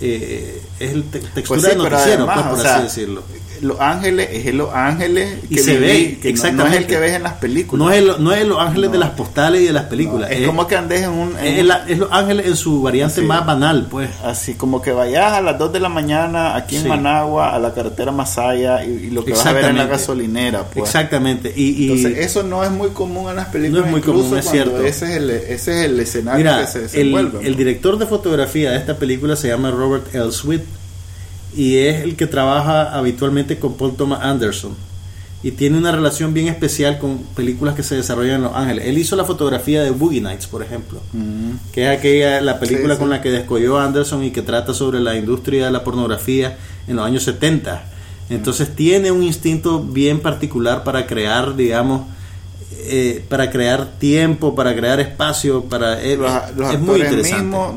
eh, es el textura pues de noticiero, pues, por así decirlo. Los Ángeles es el Los Ángeles Y se ve, que no- No, es exactamente. el que ves en las películas. No es, lo- no es Los Ángeles No. de las postales y de las películas. es, como que andes en un... en es, un- la- es Los Ángeles en su variante Sí. más banal, pues. Así como que vayas a las 2 de la mañana aquí en Sí. Managua a la carretera Masaya y, y lo que vas a ver en la Exactamente. gasolinera. Pues. Exactamente. Y, y Entonces, eso no es muy común en las películas. No es muy común, es cierto. Ese es el, ese es el escenario mira, que se el, desenvuelve. el director de fotografía de esta película se llama Robert L. Y es el que trabaja habitualmente con Paul Thomas Anderson y tiene una relación bien especial con películas que se desarrollan en Los Ángeles. Él hizo la fotografía de Boogie Nights, por ejemplo. Mm. que es aquella la película Sí, con la que descolló Anderson y que trata sobre la industria de la pornografía en los años 70. Entonces tiene un instinto bien particular para crear, digamos, eh, para crear tiempo, para crear espacio, para eh, los, los es muy interesante. mismos,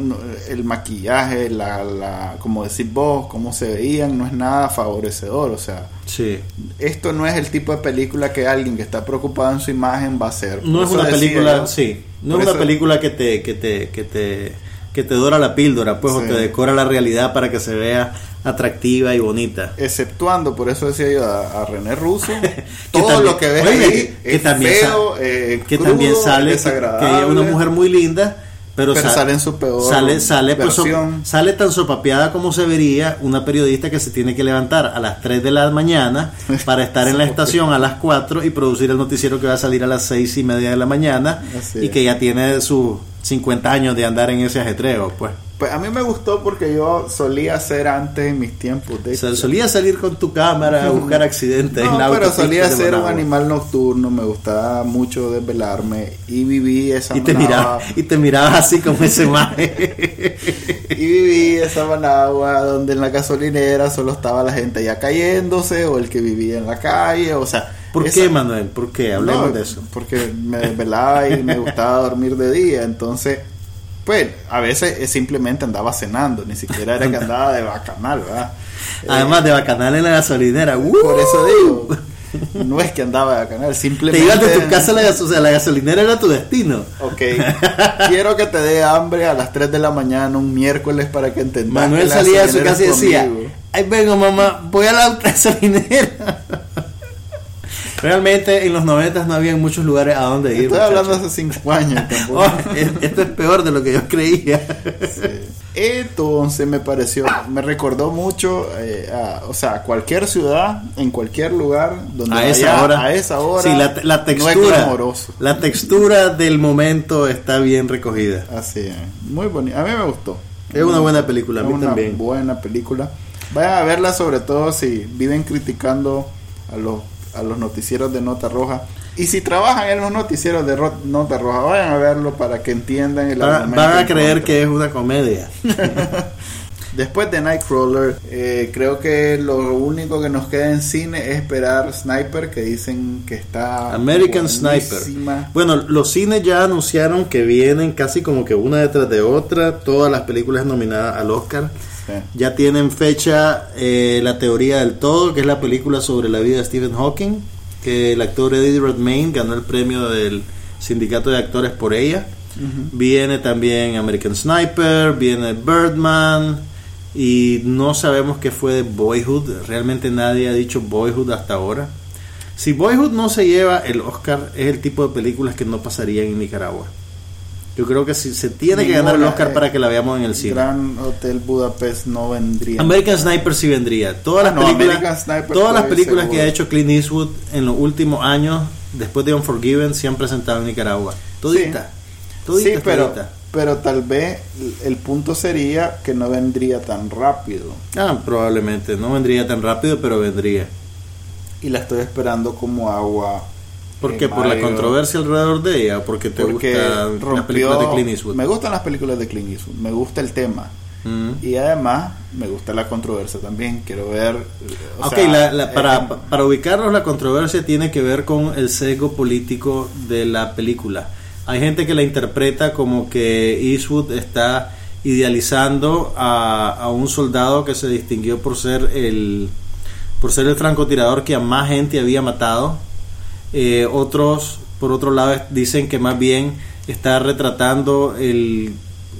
el maquillaje, la, la, como decís vos, cómo se veían, no es nada favorecedor. O sea, Sí. esto no es el tipo de película que alguien que está preocupado en su imagen va a hacer. No Por es una película, yo- sí, no es una película que te que te que te que te dora la píldora, pues o te decora la realidad para que se vea atractiva y bonita. Exceptuando, por eso decía yo, a, a René Russo, todo también- lo que ves oye, ahí que- que es también feo, eh, que crudo, también sale que, es una mujer muy linda pero, Pero sa- sale en su peor sale sale pues, sale tan sopapeada como se vería una periodista que se tiene que levantar a las 3 de la mañana para estar en la estación a las 4 y producir el noticiero que va a salir a las 6 y media de la mañana Así y es. que ya tiene sus 50 años de andar en ese ajetreo pues Pues a mí me gustó porque yo solía hacer antes en mis tiempos de O sea, solía salir con tu cámara a buscar accidentes en la No, pero autopista solía ser un animal nocturno, me gustaba mucho desvelarme y viví esa y te Managua- mirabas y te mirabas así como ese maje y viví esa Managua donde en la gasolinera solo estaba la gente ya cayéndose o el que vivía en la calle, o sea, ¿Por esa- qué, Manuel? ¿Por qué? Hablemos No, de eso. Porque me desvelaba y me gustaba dormir de día, entonces, pues, a veces eh, simplemente andaba cenando, ni siquiera era que andaba de bacanal, ¿verdad? Además de bacanal en la gasolinera. ¡uh! Por eso digo, no es que andaba de bacanal, Te simplemente... ibas de tu casa a la, o sea, la gasolinera era tu destino. Ok, quiero que te dé hambre a las 3 de la mañana un miércoles para que entendas. Manuel que la salía de su casa y decía, ay vengo mamá, voy a la gasolinera. Realmente en los 90 no había muchos lugares a donde ir. Estoy hablando hace 5 años. Oh, es- esto es peor de lo que yo creía. Sí. Entonces me pareció, me recordó mucho, eh, a, o sea, cualquier ciudad, en cualquier lugar donde a esa vaya, hora. a esa hora, Sí, la, la no es textura. la textura del momento está bien recogida. Así es, muy bonito. A mí me gustó. Es una buena película, a mí una también. buena película. Vayan a verla sobre todo si viven criticando a los, a los noticieros de Nota Roja. Y si trabajan en los noticieros de Nota Roja, vayan a verlo para que entiendan el Van, van a creer que es una comedia. Después de Nightcrawler, eh, creo que lo único que nos queda en cine es esperar Sniper, que dicen que está American Sniper. buenísima. Bueno, los cines ya anunciaron que vienen casi como que una detrás de otra, todas las películas nominadas al Oscar. Sí. Ya tienen fecha eh, La teoría del todo, que es la película sobre la vida de Stephen Hawking, que el actor Eddie Redmayne ganó el premio del sindicato de actores por ella. Ujú. Viene también American Sniper, viene Birdman y no sabemos qué fue de Boyhood. Realmente nadie ha dicho Boyhood hasta ahora. Si Boyhood no se lleva el Oscar, es el tipo de películas que no pasarían en Nicaragua. Yo creo que si se tiene que ganar el Oscar eh, para que la veamos en el cine. Gran Hotel Budapest no vendría. American Sniper sí vendría. Todas Ah, las no, películas, todas las películas que ha hecho Clint Eastwood en los últimos años, después de Unforgiven, se han presentado en Nicaragua. Todita. Todita, sí, pero, todita. pero tal vez el punto sería que no vendría tan rápido. Ah, probablemente. No vendría tan rápido, pero vendría. Y la estoy esperando como agua. ¿Por en qué? ¿Por la controversia alrededor de ella? ¿O porque te Porque gustan las películas de Clint Eastwood? Me gustan las películas de Clint Eastwood. Me gusta el tema. Mm. Y además me gusta la controversia también. Quiero ver. o Ok, sea, la- la- para, eh, para ubicarnos, la controversia tiene que ver con el sesgo político de la película. Hay gente que la interpreta como que Eastwood está idealizando a, a un soldado que se distinguió por ser el por ser el francotirador que a más gente había matado. Eh, otros, por otro lado, dicen que más bien está retratando el,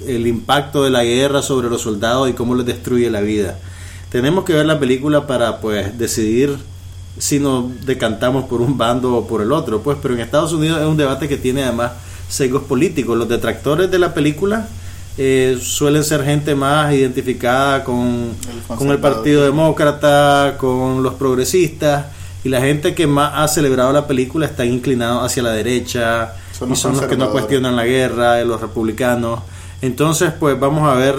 el impacto de la guerra sobre los soldados y cómo les destruye la vida. tenemos que ver la película para pues decidir si nos decantamos por un bando o por el otro, pues, pero en Estados Unidos es un debate que tiene además sesgos políticos. Los detractores de la película eh, suelen ser gente más identificada con El con el Partido Demócrata, con los progresistas, y la gente que más ha celebrado la película está inclinado hacia la derecha, Son y son los que no cuestionan la guerra, los republicanos. Entonces, pues vamos a ver,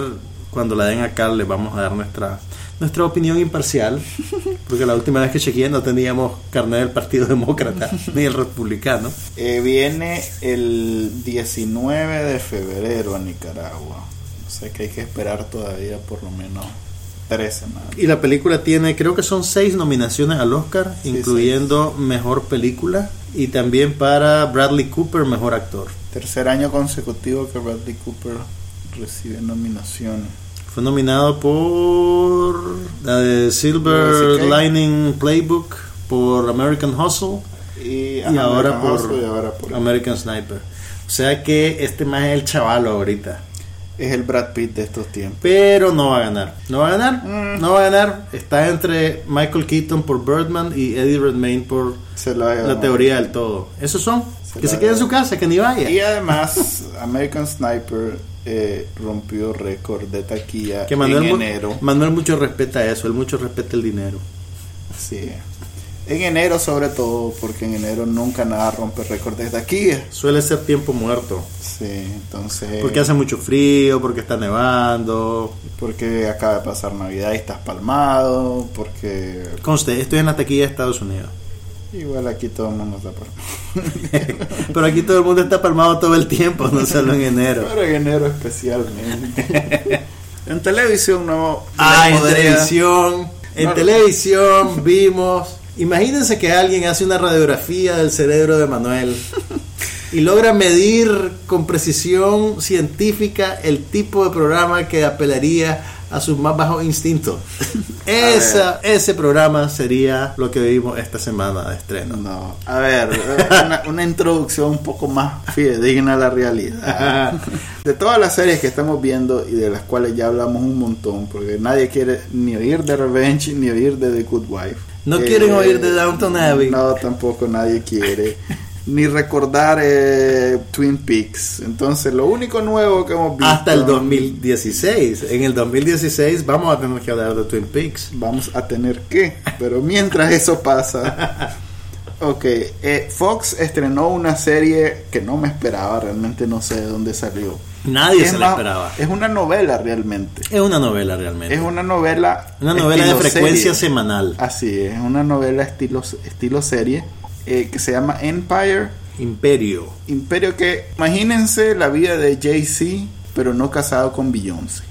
cuando la den acá, les vamos a dar nuestra nuestra opinión imparcial, porque la última vez que chequeé no teníamos carnet del Partido Demócrata ni el Republicano. Eh, viene el 19 de febrero a Nicaragua. O sea que hay que esperar todavía por lo menos tres semanas. Y la película tiene, creo que son seis nominaciones al Oscar, Sí, incluyendo Mejor Película y también para Bradley Cooper, Mejor Actor. Tercer año consecutivo que Bradley Cooper recibe nominaciones. Fue nominado por la de Silver. Lining Playbook, por American Hustle Y, ahora American por Hustle y ahora por- American Sniper. O sea que este más es el chavalo ahorita. Es el Brad Pitt de estos tiempos. Pero no va a ganar. No va a ganar. Mm. No va a ganar. Está entre Michael Keaton por Birdman y Eddie Redmayne por Se la ganado. teoría del todo. Esos son. Se que la- se quede en su casa, que ni vaya. Y además, American Sniper eh, rompió récord de taquilla Que Manuel, en enero. Manuel mucho respeta eso. Él mucho respeta el dinero. Sí. En enero sobre todo, porque en enero nunca nada rompe récord de taquilla. Suele ser tiempo muerto. Sí, entonces... Porque hace mucho frío, porque está nevando. Porque acaba de pasar Navidad y estás palmado, porque Conste, estoy en la taquilla de Estados Unidos. igual aquí todo el mundo está palmado. Pero aquí todo el mundo está palmado todo el tiempo, no solo en enero. Pero en enero especialmente. en televisión no... Ah, no en podría- televisión. En No. televisión vimos. Imagínense que alguien hace una radiografía del cerebro de Manuel y logra medir con precisión científica el tipo de programa que apelaría a sus más bajos instintos. Esa, ese programa sería lo que vimos esta semana de estreno. No, a ver, una, una introducción un poco más fidedigna a la realidad. De todas las series que estamos viendo y de las cuales ya hablamos un montón, porque nadie quiere ni oír de Revenge ni oír de The Good Wife. No quieren oír de Downton Abbey. No, tampoco nadie quiere. ni recordar eh, Twin Peaks. Entonces, lo único nuevo que hemos visto. Hasta el 2016. En el 2016 vamos a tener que hablar de Twin Peaks. Vamos a tener que. Pero mientras eso pasa. Ok, eh, Fox estrenó una serie que no me esperaba, realmente no sé de dónde salió. Nadie Es se la esperaba. Es una novela realmente. Es una novela realmente. Es una novela. Una novela de frecuencia serie. semanal. Así es, una novela estilo, estilo serie eh, que se llama Empire. Imperio. Imperio que, imagínense la vida de Jay-Z, pero no casado con Beyoncé.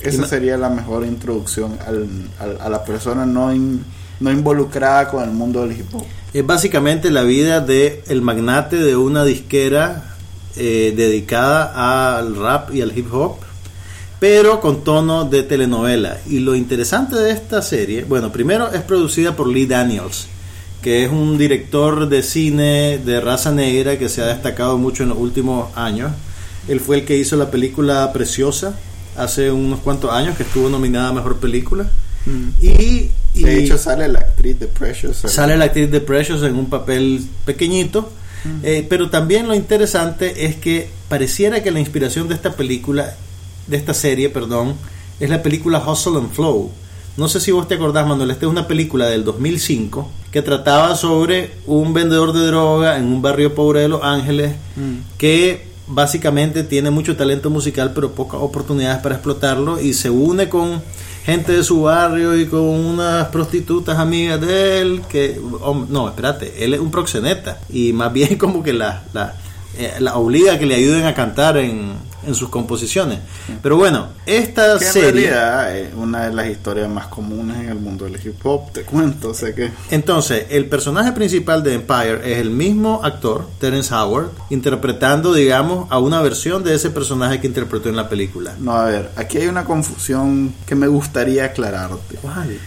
Esa Ima- sería la mejor introducción al- al- a la persona no, in- no involucrada con el mundo del hip hop. Es básicamente la vida de el magnate de una disquera eh, dedicada al rap y al hip hop, pero con tono de telenovela. Y lo interesante de esta serie, bueno, primero es producida por Lee Daniels, que es un director de cine de raza negra que se ha destacado mucho en los últimos años. Él fue el que hizo la película Preciosa hace unos cuantos años, que estuvo nominada a Mejor Película. Y, y- De hecho, sale la actriz de Precious. Sale la actriz de Precious en un papel pequeñito. eh, pero también lo interesante es que pareciera que la inspiración de esta película, de esta serie, perdón, es la película Hustle and Flow. No sé si vos te acordás, Manuel, esta es una película del 2005 que trataba sobre un vendedor de droga en un barrio pobre de Los Ángeles Mm. que básicamente tiene mucho talento musical pero pocas oportunidades para explotarlo y se une con gente de su barrio y con unas prostitutas amigas de él que no espérate él es un proxeneta y más bien como que la, la, eh, la obliga a que le ayuden a cantar en, en sus composiciones pero bueno esta Que en serie realidad es una de las historias más comunes en el mundo del hip hop, te cuento, o sea que... Entonces, el personaje principal de Empire es el mismo actor, Terence Howard, interpretando, digamos, a una versión de ese personaje que interpretó en la película. No, a ver, aquí hay una confusión que me gustaría aclararte. ¿Cuál?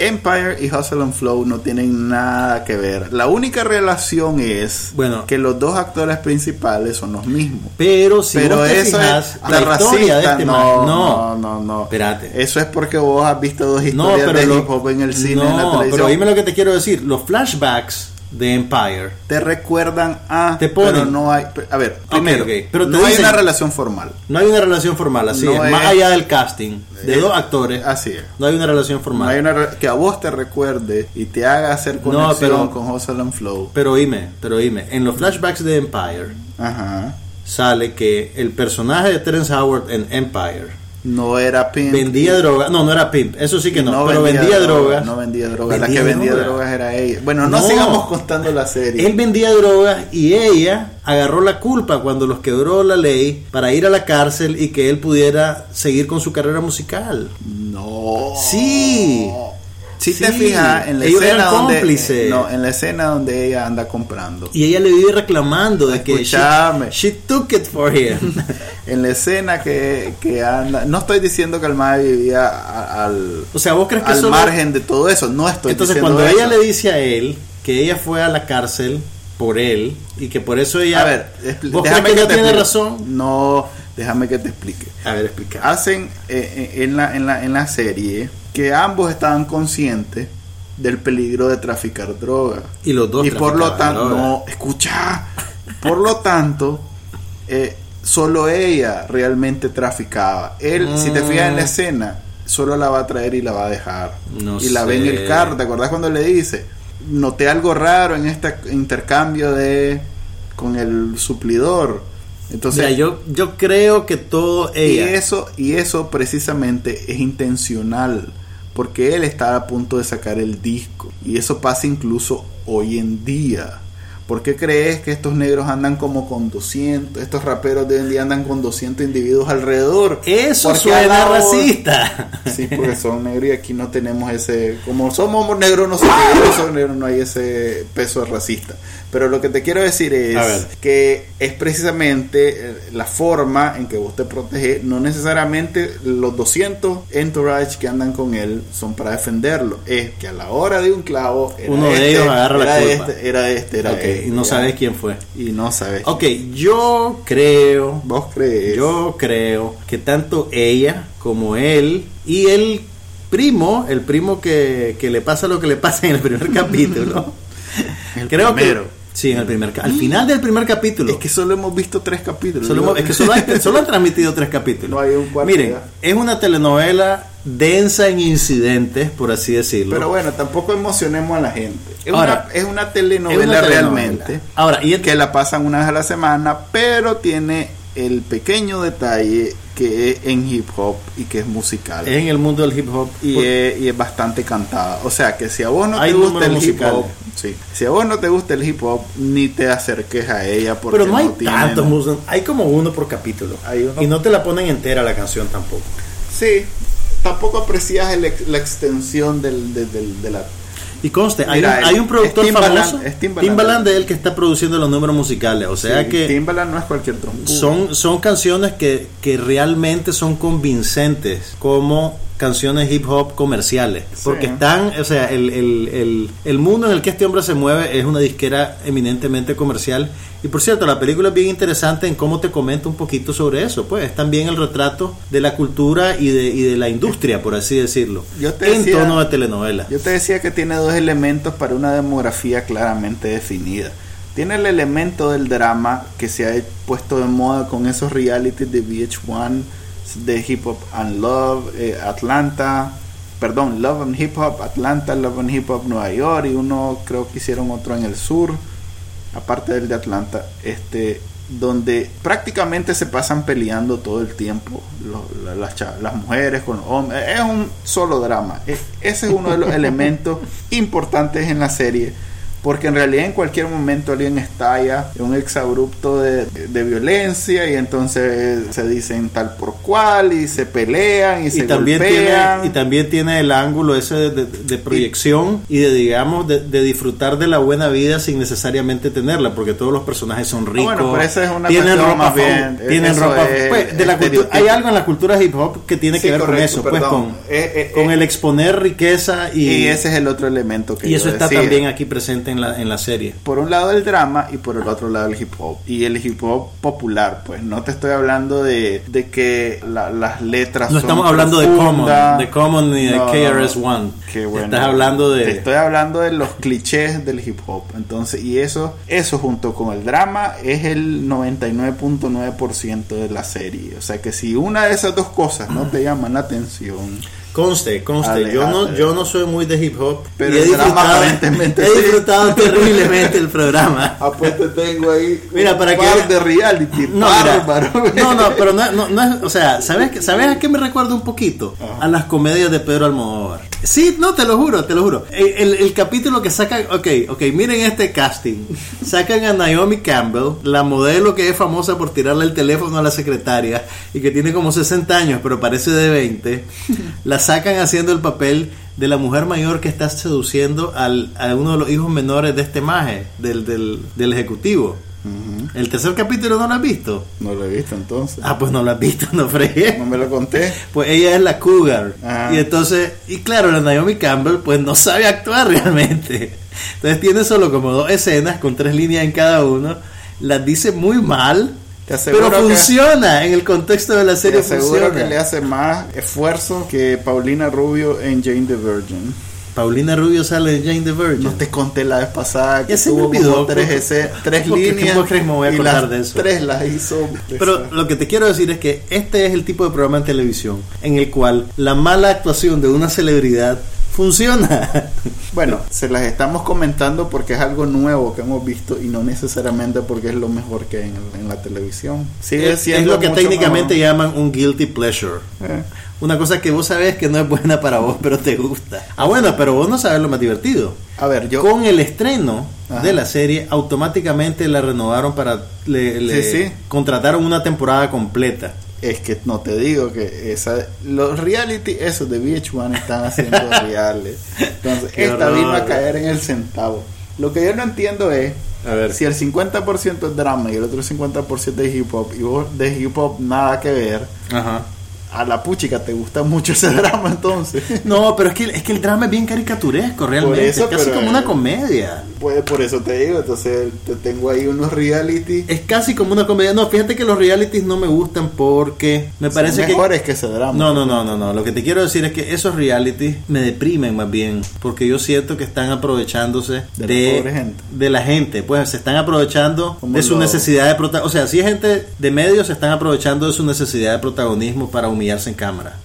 Empire y Hustle and Flow no tienen nada que ver. La única relación es Bueno. que los dos actores principales son los mismos. Pero si Pero vos te eso fijas, es la la de este no, man- no, no, no. Espérate. Eso es porque vos has visto dos No, historias pero de lo- hip hop en el cine, no, en la televisión. pero dime lo que te quiero decir. Los flashbacks de Empire. Te recuerdan a. Te ponen- Pero no hay. A ver, primero, pero no hay una relación formal. No hay una relación formal, así No es. Más allá del casting de Es- dos actores, Así es. no hay una relación No formal. hay una que a vos te recuerde y te haga hacer No, conexión pero- con and Flow. Pero oíme, pero oíme. En los flashbacks de Empire Ajá. sale que el personaje de Terrence Howard en Empire No era Pimp. vendía droga. No, no era pimp. Eso sí que no. pero vendía, drogas. No vendía drogas. La que vendía droga. drogas era ella. Bueno, no, No. sigamos contando la serie. Él vendía drogas y ella agarró la culpa cuando los quebró la ley para ir a la cárcel y que él pudiera seguir con su carrera musical. No. Sí. Si te fijas en la escena donde no, en la escena donde ella anda comprando. Y ella le vive reclamando de que she, she took it for him. En la escena que, que anda, no estoy diciendo que el mae vivía al o sea, vos crees que al solo- margen de todo eso, no estoy Entonces diciendo cuando ella le dice a él que ella fue a la cárcel por él y que por eso ella a ver, ¿Vos déjame crees que ella te tiene razón? No, déjame que te explique. A ver, explica. Hacen eh, eh, en, la, en, la, en la serie que ambos estaban conscientes del peligro de traficar droga. Y los dos y por lo tanto, no, escucha, por lo tanto, eh, solo ella realmente traficaba. Él, si te fijas en la Mm. escena, solo la va a traer y la va a dejar. No y la ve en el carro, ¿te acordás cuando le dice? Noté algo raro en este intercambio de con el suplidor. Entonces, Mira, yo, yo creo que todo y ella eso, y eso precisamente es intencional, porque él está a punto de sacar el disco, y eso pasa incluso hoy en día. ¿Por qué crees que estos negros andan como con 200, estos raperos de hoy en día andan con 200 individuos alrededor? Eso Porque suena lado- racista. Sí, porque son negros y aquí no tenemos ese, como somos negros, no somos negros, no hay ese peso racista. Pero lo que te quiero decir es que es precisamente eh, la forma en que vos te proteges, no necesariamente los 200 entourage que andan con él son para defenderlo, es que a la hora de un clavo, Uno de este, ellos agarra la culpa. Este, era este, era Ok, este, y no sabes quién fue. Y no sabes. Ok, yo creo, Vos crees. yo creo que tanto ella como él y el primo, el primo que, que le pasa lo que le pasa en el primer capítulo. El creo primero. que sí, en el primer al final del primer capítulo. Es que solo hemos visto tres capítulos. Solo hemos- es que solo, hay- solo han transmitido tres capítulos. No hay un cuarto Miren, ya. es una telenovela densa en incidentes, por así decirlo. Pero bueno, tampoco emocionemos a la gente. Es, Ahora, una, es una Es telenovela una telenovela. realmente. Ahora, y el Que la pasan una vez a la semana, pero tiene el pequeño detalle que es en hip hop y que es musical. es en el mundo del hip hop y, es, y es bastante cantada. O sea que si a vos no Hay te gusta el hip hop, sí. si a vos no te gusta el hip hop, ni te acerques a ella porque pero no hay tiene- tantos hay como uno por capítulo. Hay uno- Y no te la ponen entera la canción tampoco. Sí, tampoco aprecias el la extensión del, del- del- de la Y conste, hay, Mira, un, hay un es productor Timbaland, famoso, es Timbaland. Timbaland de él que está produciendo los números musicales. O sea Sí, que Timbaland no es cualquier trompo. son, son canciones que, que realmente son convincentes como canciones hip hop comerciales. Porque están, o sea, el, el, el, el mundo en el que este hombre se mueve es una disquera eminentemente comercial. Y por cierto, la película es bien interesante en cómo te comenta un poquito sobre eso. Pues es también el retrato de la cultura y de, y de la industria, por así decirlo. Yo te en decía- tono de telenovela. Yo te decía que tiene dos elementos para una demografía claramente definida. Tiene el elemento del drama que se ha puesto de moda con esos realities de VH1, de Hip Hop and Love, eh, Atlanta, perdón, Love and Hip Hop, Atlanta, Love and Hip Hop Nueva York y uno creo que hicieron otro en el sur, aparte del de Atlanta, este donde prácticamente se pasan peleando todo el tiempo lo- la- las, las mujeres con los hombres. Es un solo drama. Ese es uno de los elementos importantes en la serie porque en realidad en cualquier momento alguien estalla un exabrupto de, de violencia y entonces se dicen tal por cual y se pelean y, se también golpean. tiene y también tiene el ángulo ese de, de- de proyección y, de digamos de, de disfrutar de la buena vida sin necesariamente tenerla porque todos los personajes son ricos bueno, pero esa es una tienen ropa más bien, tienen ropa es pues, de la hay algo en la cultura hip hop que tiene Sí, que ver con eso pues con, Eh, eh, con eh. el exponer riqueza y, y ese es el otro elemento que y yo eso está decía. también aquí presente en la en la serie por un lado el drama y por el otro lado el hip hop. Y el hip hop popular, pues no te estoy hablando de, de que la- las letras no son estamos hablando de Common de Common ni de No, KRS One Qué bueno. estás hablando Te de estoy hablando de los clichés del hip hop. Entonces, y eso, eso junto con el drama es el 99.9% de la serie. O sea que si una de esas dos cosas no te llaman la atención, Conste, conste, yo no, yo no soy muy de hip hop, Pero he disfrutado, he sí. disfrutado terriblemente el programa. te tengo ahí Mira, para que- par de reality. No, mira, no, no, pero no, no, no es, o sea, ¿sabes, ¿sabes a qué me recuerda un poquito? A las comedias de Pedro Almodóvar. Sí, no, te lo juro, te lo juro. El, el- el capítulo que sacan, ok, ok, miren este casting. Sacan a Naomi Campbell, la modelo que es famosa por tirarle el teléfono a la secretaria y que tiene como 60 años, pero parece de 20. La sacan haciendo el papel de la mujer mayor que está seduciendo al, a uno de los hijos menores de este maje, del, del, del ejecutivo. El tercer capítulo no lo has visto. No lo he visto entonces. Ah, pues no lo has visto, no fregué. No me lo conté. Pues ella es la cougar. Ajá. Y entonces, y claro, la Naomi Campbell pues no sabe actuar realmente. Entonces tiene solo como dos escenas con tres líneas en cada uno. Las dice muy mal. Te aseguro Pero que- funciona en el contexto de la Te serie. aseguro funciona. que le hace más esfuerzo que Paulina Rubio en Jane the Virgin. Paulina Rubio sale de Jane the Virgin. No te conté la vez pasada que tuvo olvidó, tres, ¿cómo- ese- tres líneas cómo crees que me voy a y acordar las de eso? tres las hizo. Pero lo que te quiero decir es que este es el tipo de programa en televisión en el cual la mala actuación de una celebridad funciona. Bueno, se las estamos comentando porque es algo nuevo que hemos visto y no necesariamente porque es lo mejor que hay en, en la televisión. Sigue es, es siendo lo que técnicamente mejor. llaman un guilty pleasure. Eh, Una cosa que vos sabés que no es buena para vos, pero te gusta. Ah, bueno, pero vos no sabes lo más divertido. A ver, yo. Con el estreno Ajá. de la serie, automáticamente la renovaron para. Le, le Sí, sí. contrataron una temporada completa. Es que no te digo que esa, los reality, esos de VH1 están haciendo reales. Entonces, Qué esta horror. vino a caer en el centavo. Lo que yo no entiendo es A ver. si el 50% es drama y el otro 50% es hip hop y vos de hip hop nada que ver, Ajá. A la puchica te gusta mucho ese drama entonces. No, pero es que, es que el drama es bien caricaturesco, realmente. eso, es casi pero, como una comedia. Pues por eso te digo, entonces te tengo ahí unos reality. Es casi como una comedia. No, fíjate que los realities no me gustan porque me parece son que. mejores que ese drama. No, no, no, no, no. Lo que te quiero decir es que esos realities me deprimen más bien. Porque yo siento que están aprovechándose De de, la gente. de la gente. Pues se están aprovechando Como de su lo- necesidad de protagonismo. O sea, si es gente de medios, se están aprovechando de su necesidad de protagonismo para humillarse en cámara.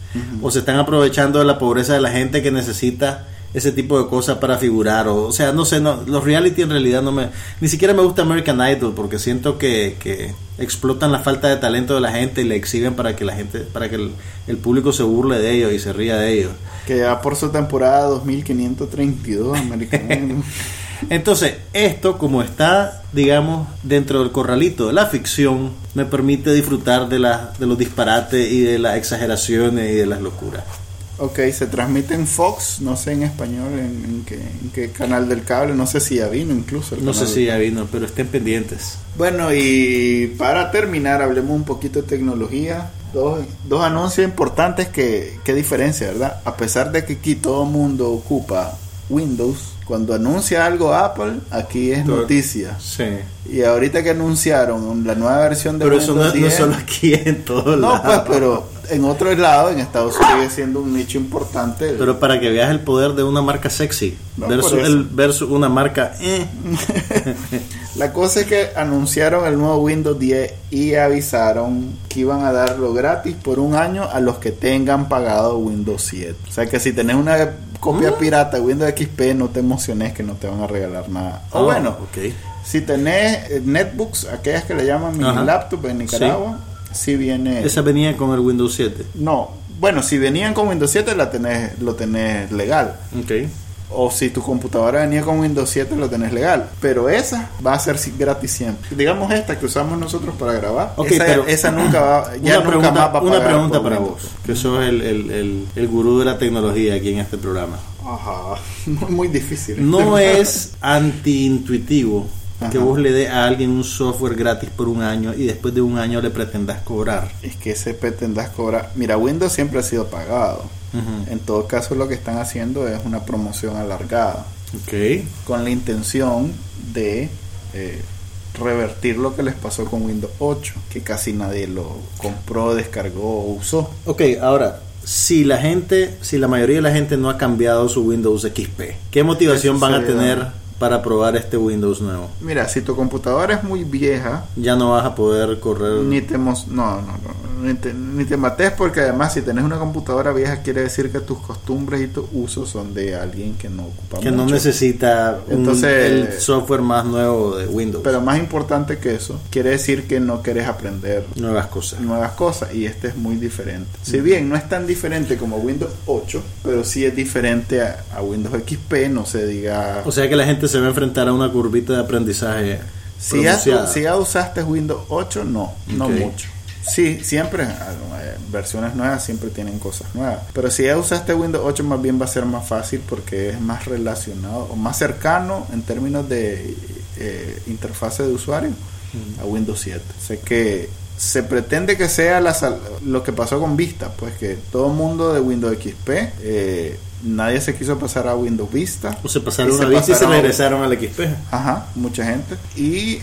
O se están aprovechando de la pobreza de la gente que necesita ese tipo de cosas para figurar o, o sea no sé no, los reality en realidad no me ni siquiera me gusta American Idol porque siento que, que explotan la falta de talento de la gente y le exhiben para que la gente para que el, el público se burle de ellos y se ría de ellos Que ya por su temporada 2532 americano. entonces esto como está digamos dentro del corralito de la ficción me permite disfrutar de la, de los disparates y de las exageraciones y de las locuras ok, se transmite en Fox, no sé en español, en, en qué, en qué canal del cable, no sé si ya vino incluso. el no sé si ya vino pero estén pendientes Bueno, y para terminar, hablemos un poquito de tecnología. Dos, dos anuncios importantes que, que diferencia, ¿verdad? A pesar de que aquí todo el mundo ocupa Windows, cuando anuncia algo Apple, aquí es Todo- noticia. sí Y ahorita que anunciaron la nueva versión de pero eso Windows no, no 10, solo aquí en todos No, lados pues, pero en otros lados, en Estados Unidos sigue siendo un nicho importante. Pero para que veas el poder de una marca sexy No, versus, el, versus una marca eh. La cosa es que anunciaron el nuevo Windows 10 y avisaron que iban a darlo gratis por un año a los que tengan pagado Windows 7. O sea que si tenés una copia Mm. pirata de Windows XP, no te emociones que no te van a regalar nada. O Ah, bueno, ok. si tenés eh, netbooks, aquellas que le llaman mini Ajá. laptop en Nicaragua, si viene... esa venía con el Windows 7 No, bueno, si venían con Windows 7 la tenés, lo tenés legal. ok O si tu computadora venía con Windows 7, lo tenés legal. Pero esa va a ser gratis siempre. Digamos esta que usamos nosotros para grabar. Ok, esa, pero- esa nunca va, ya una nunca pregunta, más va a una pagar pregunta por para vos, que sos el, el, el, el gurú de la tecnología aquí en este programa. Ajá, muy difícil. No es antiintuitivo que vos le dé a alguien un software gratis por un año y después de un año le pretendas cobrar. Es que ese pretendas cobrar. Mira, Windows siempre ha sido pagado. En todo caso, lo que están haciendo es una promoción alargada. Ok. Con la intención de eh, revertir lo que les pasó con Windows 8. Que casi nadie lo compró, descargó o usó. Ok, ahora, si la gente, si la mayoría de la gente no ha cambiado su Windows XP, ¿qué motivación van a tener para probar este Windows nuevo? Mira, si tu computadora es muy vieja, Ya no vas a poder correr. ni te, no, no, no, ni te, ni te mates porque además si tenés una computadora vieja quiere decir que tus costumbres y tus usos son de alguien que no ocupa que no mucho. necesita un- Entonces- el software más nuevo de Windows. Pero más importante que eso, quiere decir que no quieres aprender nuevas cosas. nuevas cosas y este es muy diferente. Si bien no es tan diferente como Windows 8, pero sí es diferente a, a Windows XP, no se diga... O sea que la gente se va a enfrentar a una curvita de aprendizaje. si, ya, si ya usaste Windows 8, no, no mucho. Sí, siempre, eh, versiones nuevas siempre tienen cosas nuevas. Pero si ya usaste Windows 8, más bien va a ser más fácil porque es más relacionado o más cercano en términos de eh, interfase de usuario a Windows 7. Sé que se pretende que sea la sal- lo que pasó con Vista, pues que todo el mundo de Windows XP, eh, nadie se quiso pasar a Windows Vista. O se pasaron una vez y se a- regresaron al XP. Ajá, mucha gente. Y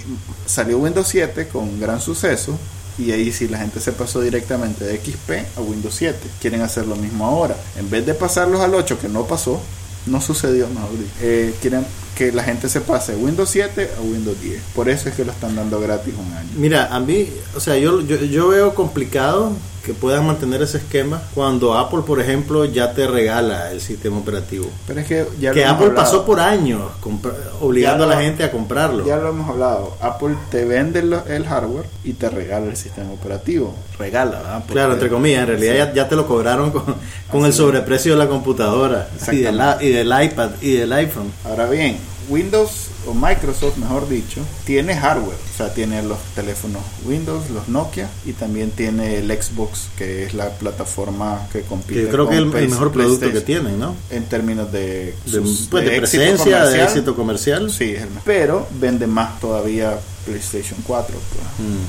salió Windows 7 con gran suceso. Y ahí sí la gente se pasó directamente de XP a Windows 7. Quieren hacer lo mismo ahora. En vez de pasarlos al 8, que no pasó, no sucedió, dicho. Eh, quieren que la gente se pase Windows 7 a Windows 10. Por eso es que lo están dando gratis un año. Mira, a mí, o sea, yo, yo, yo veo complicado que puedan mantener ese esquema cuando Apple, por ejemplo, ya te regala el sistema operativo. Pero es que ya que Apple hablado. pasó por años compra- obligando a la gente a comprarlo. Ya lo hemos hablado. Apple te vende lo- el hardware y te regala el sistema operativo. Regala, ¿verdad? Porque- Claro, entre comillas, en realidad ya, ya te lo cobraron con, con el sobreprecio de la computadora del, y del iPad y del iPhone. Ahora bien, Windows o Microsoft, mejor dicho, tiene hardware. O sea, tiene los teléfonos Windows, los Nokia y también tiene el Xbox, que es la plataforma que compite. Que yo creo que es el, con mejor producto que tienen, ¿no? En términos de, De, sus- pues, de éxito presencia, de comercial. éxito comercial. Sí, es el mejor. Pero vende más todavía PlayStation 4. pues. Mm.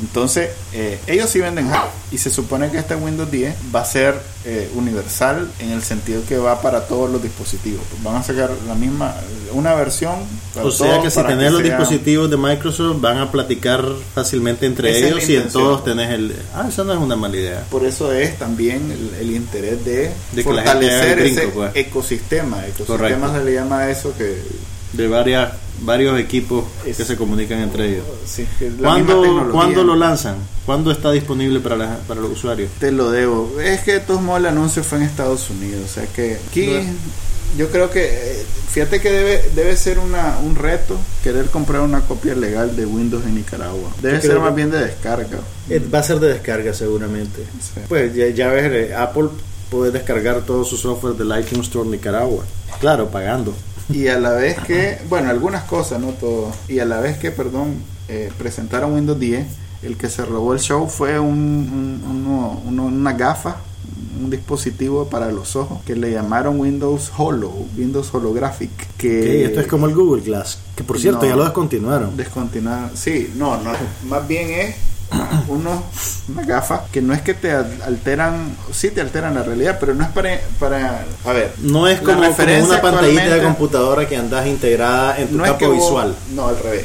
Entonces, eh, ellos sí venden hardware. Y se supone que este Windows 10 va a ser eh, universal en el sentido que va para todos los dispositivos. Pues van a sacar la misma, una versión. para O sea todos que si tenés los sea- dispositivos de Microsoft van a platicar fácilmente entre Esa ellos y en todos tenés el... Ah, eso no es una mala idea. Por eso es también el, el interés de, De fortalecer brinco, ese pues. ecosistema. Ecosistema Correcto. se le llama a eso que... De varias, varios equipos Es- que se comunican entre ellos. sí, ¿Cuándo, tecnología. ¿Cuándo lo lanzan? ¿Cuándo está disponible para, la- para los usuarios? Te lo debo. Es que de todos modos el anuncio fue en Estados Unidos. O sea que aquí yo creo que, eh, fíjate que debe, debe ser una, un reto querer comprar una copia legal de Windows en Nicaragua. Debe ser más bien de descarga. Eh, Va a ser de descarga seguramente. Sí. Pues ya, ya ves, eh, Apple puede descargar todo su software del iTunes Store Nicaragua. Claro, pagando. Y a la vez que, bueno, algunas cosas, no todo. Y a la vez que, perdón, eh, presentaron Windows 10, el que se robó el show fue un, un- uno- uno- una gafa, un dispositivo para los ojos que le llamaron Windows Holo, Windows Holographic. Que esto es como el Google Glass, que por cierto No. ya lo descontinuaron. descontinuar. Sí, no, no, más bien es uno, una gafa que no es que te al- alteran, sí te alteran la realidad, pero no es para, para a ver, No es como, una pantallita de computadora que andas integrada en tu no es campo vos- visual. no, al revés.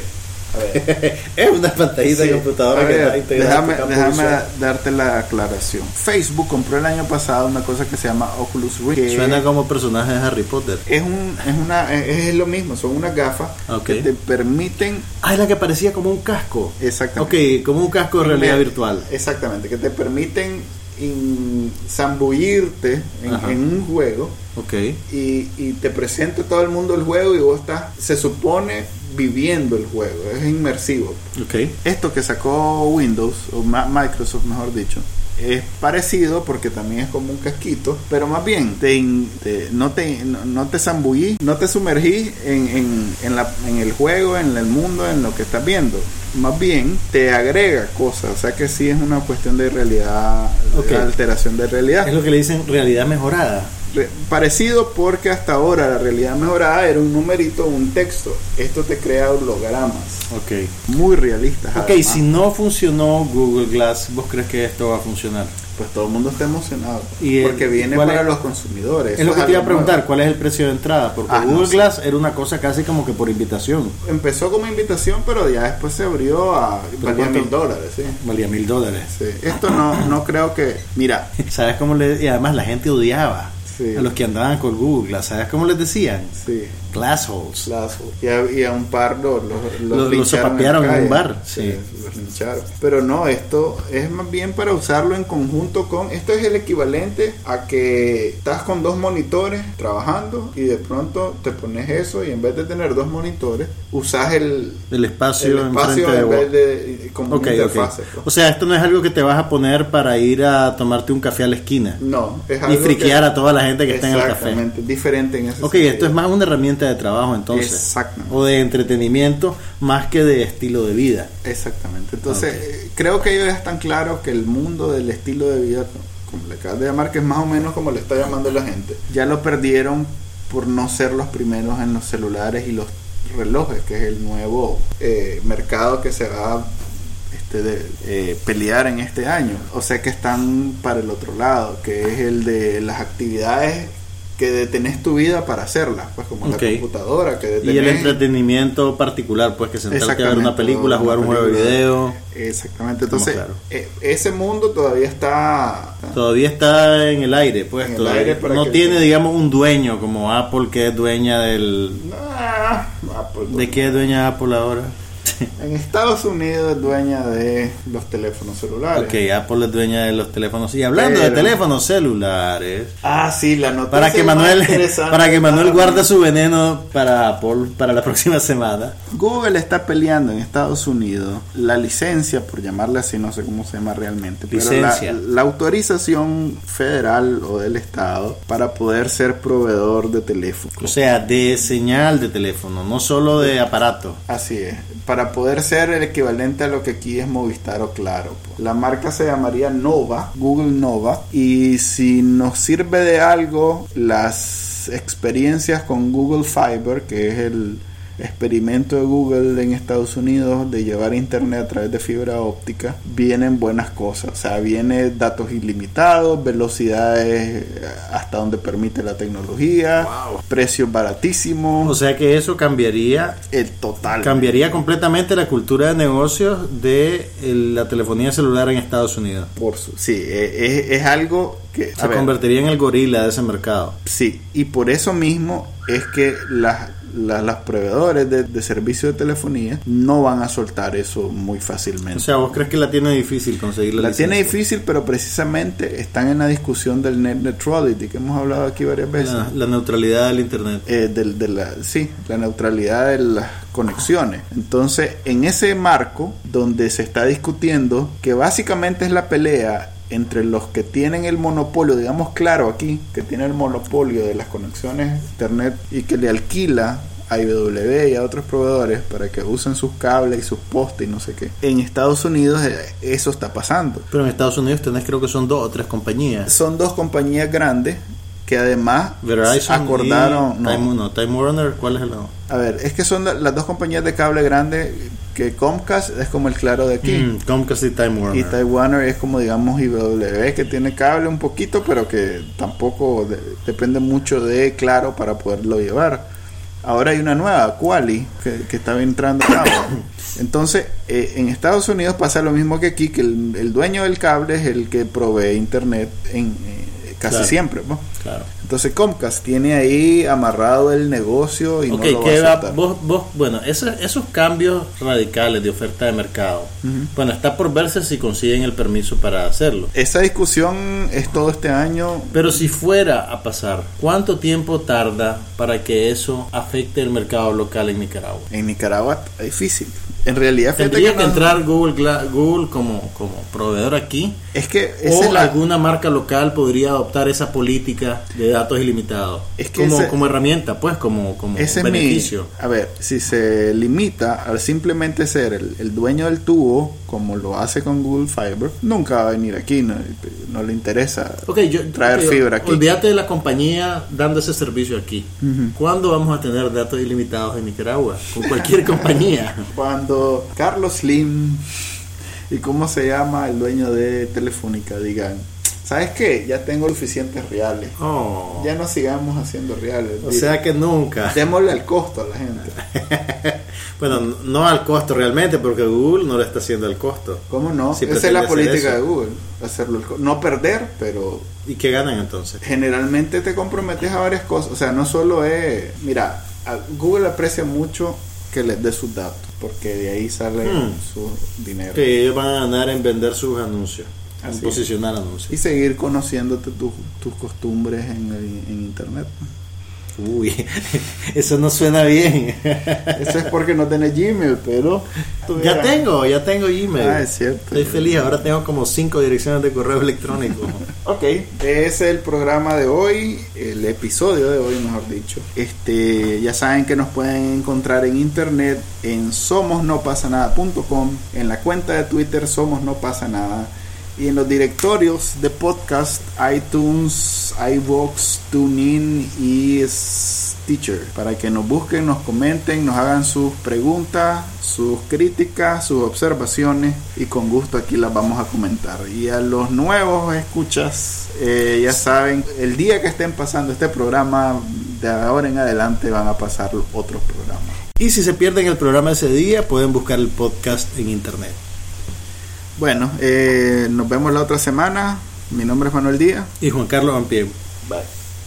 A ver. es una pantallita Sí, de computadora a que ver, integrada déjame, déjame darte la aclaración. Facebook compró el año pasado una cosa que se llama Oculus Rift. Suena como personaje de Harry Potter. es un es una es, es lo mismo, son unas gafas que te permiten Ah, es la que parecía como un casco. exactamente Ok, como un casco de realidad virtual. Exactamente, que te permiten in- zambullirte en, un juego Ok. y, y te presenta todo el mundo el juego y vos estás, se supone, viviendo el juego, es inmersivo. Ok. Esto que sacó Windows, o Microsoft mejor dicho, es parecido porque también es como un casquito, pero más bien te, te- no te no, no te zambullís, no te sumergís en, en, en, la, en el juego, en el mundo, en lo que estás viendo. Más bien te agrega cosas, o sea que sí es una cuestión de realidad, Ok. de alteración de realidad. Es lo que le dicen realidad mejorada. Re- Parecido porque hasta ahora la realidad mejorada era un numerito, un texto. Esto te crea hologramas Ok. muy realistas. Ok, además. si no funcionó Google Glass, ¿vos crees que esto va a funcionar? Pues todo el mundo está emocionado. Y el- porque viene ¿cuál para es? los consumidores. Es lo que te iba a nuevo. preguntar, ¿cuál es el precio de entrada? Porque Ah, Google. Glass era una cosa casi como que por invitación. Empezó como invitación, pero ya después se abrió a valía mil dólares. ¿sí? Valía mil dólares. Sí. Esto no, no creo que. Mira, ¿Sabes cómo le Y además la gente odiaba Sí. a los que andaban con Google. ¿Sabes cómo les decían? sí. Glass holes. Lazo. Y a, y a un par los, los, Los- los zapatearon en un bar, sí. los lincharon. Pero no, esto es más bien para usarlo en conjunto con. Esto es el equivalente a que estás con dos monitores trabajando y de pronto te pones eso y en vez de tener dos monitores, usas el, El espacio, el en vez de. como Ok, una ok. interfase. pues. O sea, esto no es algo que te vas a poner para ir a tomarte un café a la esquina No, es y algo friquear que- a toda la gente que está en el café. Exactamente, diferente en ese Ok, sentido. esto es más una herramienta de trabajo entonces. Exactamente. O de entretenimiento más que de estilo de vida. Exactamente. Entonces, eh, creo que ellos ya están claros que el mundo del estilo de vida, como le acabas de llamar, que es más o menos como le está llamando la gente, ya lo perdieron por no ser los primeros en los celulares y los relojes, que es el nuevo eh, mercado que se va a este, de, eh, pelear en este año. O sea que están para el otro lado, que es el de las actividades que detenés tu vida para hacerlas, pues como la computadora, que Y el detenés- entretenimiento particular, pues que sentarte a ver una película, una jugar un juego de video. Exactamente, entonces claro. eh, ese mundo todavía está... Todavía está en el aire, pues. El aire no tiene, digamos, un dueño como Apple, que es dueña del... Apple, ¿De qué es dueña Apple ahora? En Estados Unidos es dueña de los teléfonos celulares. Ok, Apple es dueña de los teléfonos. Y hablando de teléfonos celulares, Ah, sí, la noticia para que Manuel, para que Manuel guarde su veneno para Apple para la próxima semana. Google está peleando en Estados Unidos la licencia, por llamarle así, no sé cómo se llama realmente, pero la, Licencia. la autorización federal o del Estado para poder ser proveedor de teléfono. O sea, de señal de teléfono, no solo de aparato. Así es, para poder ser el equivalente a lo que aquí es Movistar o Claro. pues. La marca se llamaría Nova, Google Nova, y si nos sirve de algo las experiencias con Google Fiber, que es el experimento de Google en Estados Unidos de llevar internet a través de fibra óptica, vienen buenas cosas. O sea, viene datos ilimitados, velocidades hasta donde permite la tecnología, precios baratísimos, O sea que eso cambiaría el total. cambiaría completamente la cultura de negocios de el- la telefonía celular en Estados Unidos. Por su, sí, eh, es, es algo que... Se ver, convertiría en el gorila de ese mercado. Sí, y por eso mismo es que las, las, las proveedores de, de servicio de telefonía no van a soltar eso muy fácilmente. O sea, ¿vos crees que la tiene difícil conseguir la, la tiene difícil, pero precisamente están en la discusión del net neutrality que hemos hablado aquí varias veces. La, la neutralidad del internet. Eh, del- de la, sí, la neutralidad de las conexiones. Entonces, en ese marco donde se está discutiendo que básicamente es la pelea entre los que tienen el monopolio, digamos claro aquí, que tiene el monopolio de las conexiones a internet y que le alquila a IBW y a otros proveedores para que usen sus cables y sus postes y no sé qué. En Estados Unidos eh, eso está pasando. Pero en Estados Unidos tenés creo que son dos o tres compañías. Son dos compañías grandes que además Verizon acordaron y no, Time, no, Time Warner, ¿cuál es el otro? A ver, es que son la- las dos compañías de cable grande que Comcast es como el claro de aquí. Mm, Comcast y Time Warner. Y Taiwan es como digamos IBW que tiene cable un poquito pero que tampoco de- depende mucho de claro para poderlo llevar. Ahora hay una nueva, Quali, que, que está entrando a cabo. Entonces, eh, en Estados Unidos pasa lo mismo que aquí, que el, el dueño del cable es el que provee internet en eh, casi Claro. siempre. ¿no? Claro. Entonces Comcast tiene ahí amarrado el negocio y no lo va ¿qué a va- vos, vos, bueno, esos, esos cambios radicales de oferta de mercado, bueno, está por verse si consiguen el permiso para hacerlo. Esa discusión es todo este año. Pero si fuera a pasar, ¿cuánto tiempo tarda para que eso afecte el mercado local en Nicaragua? En Nicaragua es difícil. En realidad, Tendría que, no- entrar Google, Google como, como proveedor aquí. Es que O la- alguna marca local podría adoptar esa política de datos ilimitados. Es que como, ese- como herramienta, pues, como, como Ese es mi. beneficio. A ver, si se limita al simplemente ser el, el dueño del tubo, como lo hace con Google Fiber, nunca va a venir aquí, no, no le interesa yo, traer fibra aquí. Olvídate de la compañía dando ese servicio aquí. Ujú. ¿Cuándo vamos a tener datos ilimitados en Nicaragua? Con cualquier compañía. Cuando Carlos Slim y cómo se llama el dueño de Telefónica digan, ¿sabes qué? Ya tengo suficientes reales. Oh. Ya no sigamos haciendo reales. O sea que nunca. Démosle al costo a la gente. Bueno, no al costo realmente, porque Google no le está haciendo el costo. ¿Cómo no? Sí, Esa es la política de Google. Hacerlo no perder, pero ¿Y qué ganan entonces? generalmente te comprometes a varias cosas. O sea, no solo es. Mira, Google aprecia mucho que les dé sus datos, porque de ahí sale Hmm. su dinero. Que ellos van a ganar en vender sus anuncios, en es. posicionar Y anuncios. seguir conociéndote tu- tus costumbres en, el- en internet. Uy, eso no suena bien. Eso es porque no tenés Gmail, pero. ya tengo, ya tengo Gmail. Ah, es cierto. Estoy feliz, ahora tengo como cinco direcciones de correo electrónico. Ok, ese es el programa de hoy, el episodio de hoy, mejor dicho. Este, ya saben que nos pueden encontrar en internet en somosnopasanada.com, en la cuenta de Twitter Somos No Pasa Nada y en los directorios de podcast iTunes, iVoox, TuneIn y Stitcher para que nos busquen, nos comenten, nos hagan sus preguntas, sus críticas, sus observaciones y con gusto aquí las vamos a comentar. Y a los nuevos escuchas, eh, ya saben, el día que estén pasando este programa, de ahora en adelante van a pasar otros programas. Y si se pierden el programa ese día, pueden buscar el podcast en internet. Bueno, eh, nos vemos la otra semana. Mi nombre es Manuel Díaz. Y Juan Carlos Ampiego. Bye.